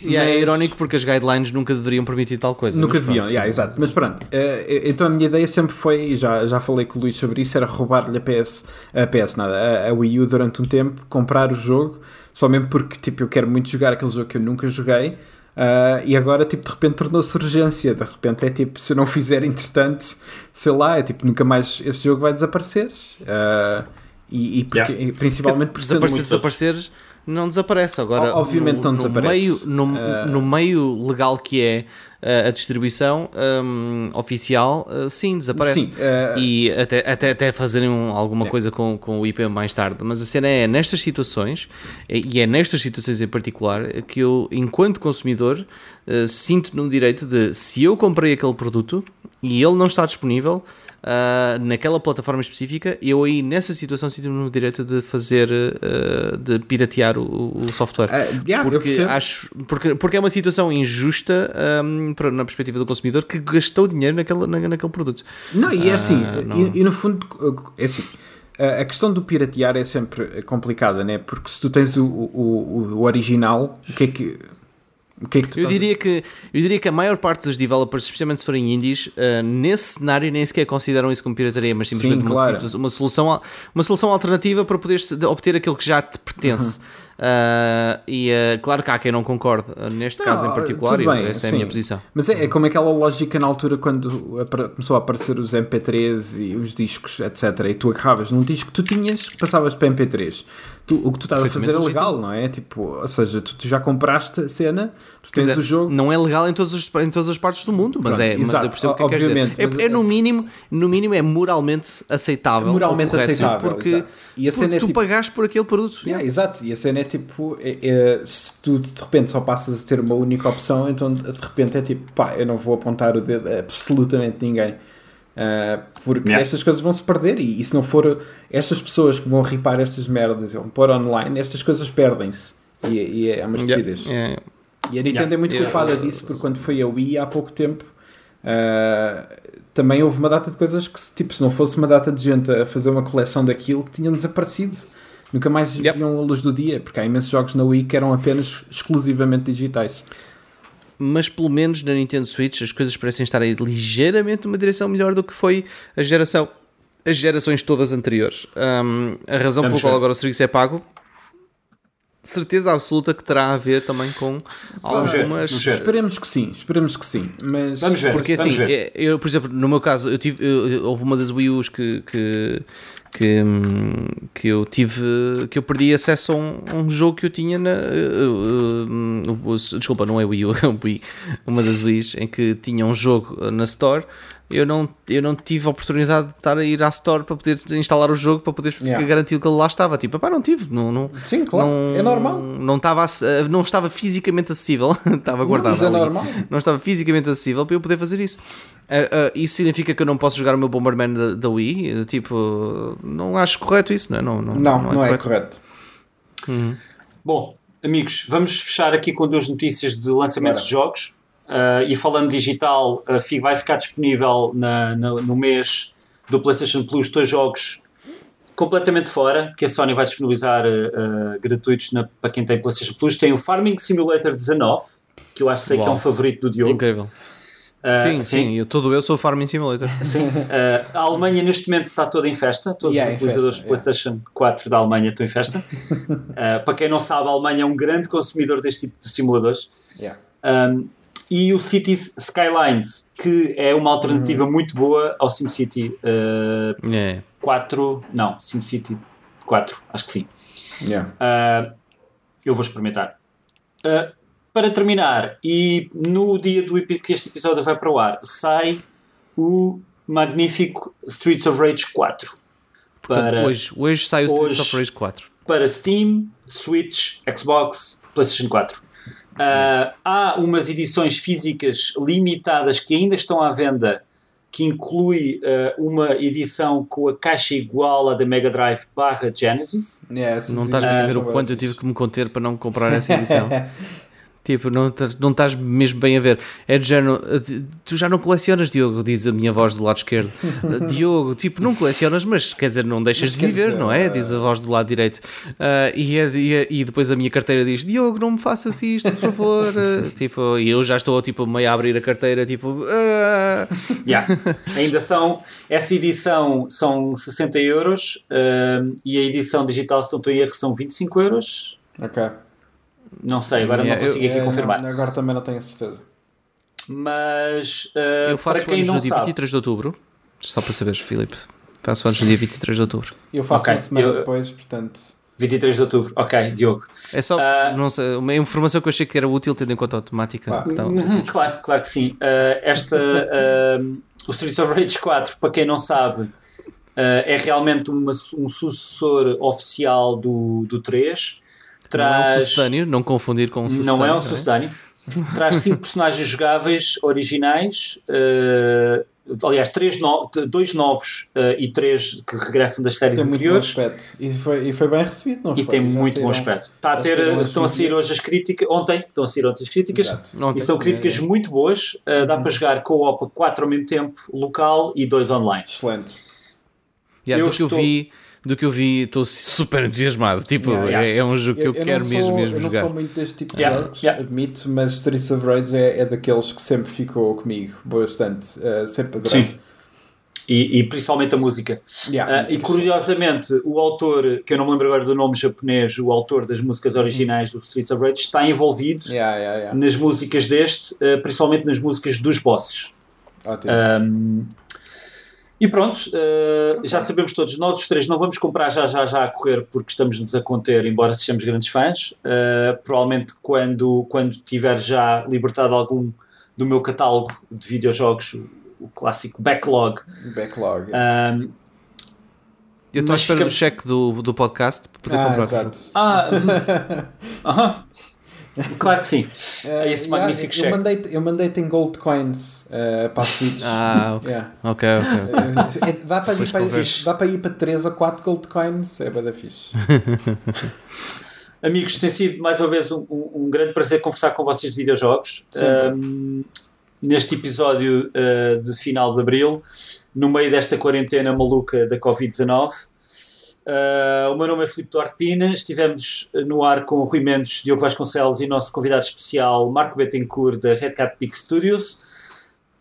E é Mas- irónico porque as guidelines nunca deveriam permitir tal coisa. Nunca pronto, deviam, sim. yeah, exato. Mas pronto, eh, então a minha ideia sempre foi, e já, já falei com o Luís sobre isso, era roubar-lhe a PS, a PS nada, a, a Wii U durante um tempo, comprar o jogo, só mesmo porque tipo, eu quero muito jogar aquele jogo que eu nunca joguei. Ah, e agora, tipo, de repente tornou-se urgência. De repente é tipo, se eu não fizer entretanto, sei lá, é tipo, nunca mais esse jogo vai desaparecer. Ah, e, e porque- Yeah. e principalmente por sendo Desaparecer, desaparecer, não desaparece. Agora, O- obviamente no, não no desaparece. Meio, no, Ah. no meio legal que é a distribuição hum, oficial, ah, sim, desaparece. Sim, ah, E até, até, até fazerem um- alguma É. coisa com, com o IP mais tarde. Mas a cena é nestas situações, e é nestas situações em particular, que eu, enquanto consumidor, ah, sinto no direito de se eu comprei aquele produto e ele não está disponível. Ah, naquela plataforma específica, eu aí nessa situação sinto-me no direito de fazer, ah, de piratear o, o software. Ah, yeah, porque, acho, porque, porque é uma situação injusta ahm, para- na perspectiva do consumidor que gastou dinheiro naquele, na- naquele produto. Não, e é assim, não. e, e no fundo, é assim, a questão do piratear é sempre complicada, né? Porque se tu tens o, o- o original, o que é que. Que é que Eu estás a- diria, que, eu diria que a maior parte dos developers, especialmente se forem indies, ah, nesse cenário nem sequer consideram isso como pirataria, mas simplesmente Sim, uma, claro. situa- uma, solução, uma solução alternativa para poderes de- obter aquilo que já te pertence. Uhum. Ah, e ah, claro que há quem não concorde, neste caso em Não, particular, e bem, essa é a sim. minha posição. Mas é, é como aquela lógica na altura quando começou a aparecer os MP3 e os discos, etc. E tu agarravas num disco que tu tinhas, passavas para MP3. Tu- o que tu estás a fazer é legal, não é? Tipo, ou seja, tu, tu já compraste a cena, tu tens dizer, o jogo. Não é legal em, todos os, em todas as partes do mundo, mas, Pronto, é, mas exato, eu percebo o que é que obviamente, dizer. mas- É, é no mínimo, no mínimo é moralmente aceitável. Moralmente aceitável, porque, exato. E a cena é tu tipo- pagaste por aquele produto. Yeah, exato, e a cena é tipo: é- é, se tu de repente só passas a ter uma única opção, então de repente é tipo, pá, eu não vou apontar o dedo a absolutamente ninguém. Ah, porque Yeah. estas coisas vão se perder e, e se não for estas pessoas que vão ripar estas merdas e vão pôr online, estas coisas perdem-se. E, e é uma estupidez. É, é. E a Nintendo Yeah. é muito Yeah. culpada disso porque quando foi a Wii há pouco tempo ah, também houve uma data de coisas que se- tipo, se não fosse uma data de gente a fazer uma coleção daquilo tinham desaparecido. Nunca mais viam a luz do dia, porque há imensos jogos na Wii que eram apenas exclusivamente digitais. Mas pelo menos na Nintendo Switch as coisas parecem estar a ir ligeiramente numa direção melhor do que foi a geração as gerações todas anteriores. Um, a razão Vamos pela qual agora o serviço é pago, certeza absoluta que terá a ver também com Vamos ver, algumas. vamos ver. Esperemos que sim, esperemos que sim. Mas Vamos ver. Porque vamos assim, ver. é- eu, por exemplo, no meu caso, eu tive, eu- eu- houve uma das Wii U's que, que, que, hum, que eu tive, que eu perdi acesso a um, um jogo que eu tinha na. uh, uh, uh, desculpa, não é Wii U, é um Wii, uma das Wii's em que tinha um jogo na Store. Eu não, eu não tive a oportunidade de estar a ir à Store para poder instalar o jogo para poder Yeah. garantir que ele lá estava. Tipo, pá, não tive. Não, não, Sim, claro, não- é normal. Não estava, ace- não estava fisicamente acessível. estava guardado. mas é ali. normal. Não estava fisicamente acessível para eu poder fazer isso. Ah, ah, isso significa que eu não posso jogar o meu Bomberman da, da Wii? Tipo, não acho correto isso, não é? Não, não, não, não é correto. Bom, amigos, vamos fechar aqui com duas notícias de lançamentos Bora. de jogos. Uh, e falando digital, uh, vai ficar disponível na- na- no mês do PlayStation Plus dois jogos completamente fora, que a Sony vai disponibilizar uh, gratuitos na- para quem tem PlayStation Plus. Tem o Farming Simulator 19, que eu acho sei que é um favorito do Diogo. Incrível. Uh, sim, sim, eu, todo eu sou Farming Simulator. Sim, uh, a Alemanha neste momento está toda em festa. Todos Yeah, em os utilizadores festa, de PlayStation 4 da Alemanha estão em festa. Uh, para quem não sabe, a Alemanha é um grande consumidor deste tipo de simuladores. Yeah. Um, e o Cities Skylines, que é uma alternativa Uhum. muito boa ao SimCity uh, É. 4. Não, SimCity 4, acho que sim. Yeah. Uh, eu vou experimentar. Uh, para terminar, e no dia do que este episódio vai para o ar, sai o magnífico Streets of Rage 4 Portanto, para, hoje, hoje sai o Streets hoje- of Rage 4. para Steam, Switch, Xbox, PlayStation 4. Uh, há umas edições físicas limitadas que ainda estão à venda, que inclui uh, uma edição com a caixa igual à da Mega Drive barra Genesis. Essas Não estás a ver o quanto eu tive que me conter para não comprar essa edição. Tipo, não, estás- não estás mesmo bem a ver. É de género, eh, tu já não colecionas, Diogo, diz a minha voz do lado esquerdo. Eh, Diogo, tipo, não colecionas, mas quer dizer, não deixas Mas de viver, dizer, não é? eh, Diz a voz do lado direito. Ah, e, é- e é- e depois a minha carteira diz: Diogo, não me faças isto, por favor. Tipo, e eu já estou tipo, meio a abrir a carteira, tipo, ah. Yeah. Ainda são, essa edição são 60 euros um, e a edição digital, se não estou em erro, são 25 euros. Ok. Não sei, agora Yeah, não consigo É, aqui confirmar. não, agora também não tenho a certeza. Mas uh, eu faço para quem anos não no dia sabe, 23 de outubro. Só para saberes, Filipe. Faço anos no dia 23 de outubro. Eu faço Ok, uma semana eu- depois, portanto. 23 de outubro, ok, Diogo. É só Ah. não sei, uma informação que eu achei que era útil, tendo em conta a temática. Claro. que tá- claro, claro que sim. Uh, esta, uh, o Streets of Rage 4, para quem não sabe, uh, é realmente uma um sucessor oficial do, do 3. Não é um Traz, sucedâneo, não confundir com um sucedâneo. não é um bem? sucedâneo. Traz cinco personagens jogáveis originais. uh, aliás, três no, dois novos uh, e três que regressam das séries Tem muito bom anteriores. aspecto. E foi, e foi bem recebido, não E foi? tem Já muito bom aspecto. Está a ter, estão a sair hoje as críticas. Ontem estão a sair ontem as críticas. E são críticas é, é. muito boas. Uh, dá para jogar co-op a 4 ao mesmo tempo, local e dois online. Excelente. Yeah, eu do, que eu estou- vi, do que eu vi, estou super entusiasmado. Tipo, Yeah, yeah. É, é um jogo que eu, não quero sou, mesmo, mesmo eu não jogar. sou muito deste tipo de Yeah, jogos, yeah. admito, mas Streets of Rage é, é daqueles que sempre ficou comigo bastante. uh, sempre adorei. Sim. E, e principalmente a música. Yeah, Uh, e curiosamente, o autor, que eu não me lembro agora do nome japonês, o autor das músicas originais do Streets of Rage, está envolvido Yeah, yeah, yeah. nas músicas deste, uh, principalmente nas músicas dos bosses. Ótimo. Um, e pronto, uh, já sabemos todos, nós os três não vamos comprar já já já a correr porque estamos-nos a conter, embora sejamos grandes fãs. Uh, provavelmente quando, quando tiver já libertado algum do meu catálogo de videojogos, o, o clássico backlog, Backlog. yeah. um, Eu estou à mas espera fica- do cheque do, do podcast para poder ah, comprar. exato. Ah, aham. Claro que sim. Eh, esse yeah, magnífico eu cheque. mandei-te eu mandei em gold coins uh, para a Switch. Ah, ok. Yeah. Ok, ok. Eh, dá, para ir para, dá para ir para 3 a 4 gold coins, é bada fixe. Amigos, tem sido mais uma vez um, um- um grande prazer conversar com vocês de videojogos. Um, neste episódio uh, de final de abril, no meio desta quarentena maluca da Covid-19. Uh, o meu nome é Filipe Duarte Pina. Estivemos no ar com o Rui Mendes, Diogo Vasconcelos e o nosso convidado especial, Marco Bettencourt, da Red Cat Peak Studios.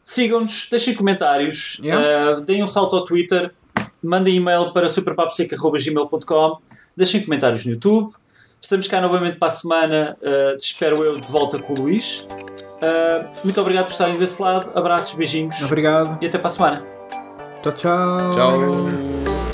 Sigam-nos, deixem comentários, Yeah. uh, deem um salto ao Twitter, mandem e-mail para superpaposeca.gmail.com, deixem comentários no YouTube. Estamos cá novamente para a semana, uh, espero eu, de volta com o Luís. Uh, muito obrigado por estarem desse lado. Abraços, beijinhos. Obrigado. E até para a semana. Tchau, tchau. Tchau.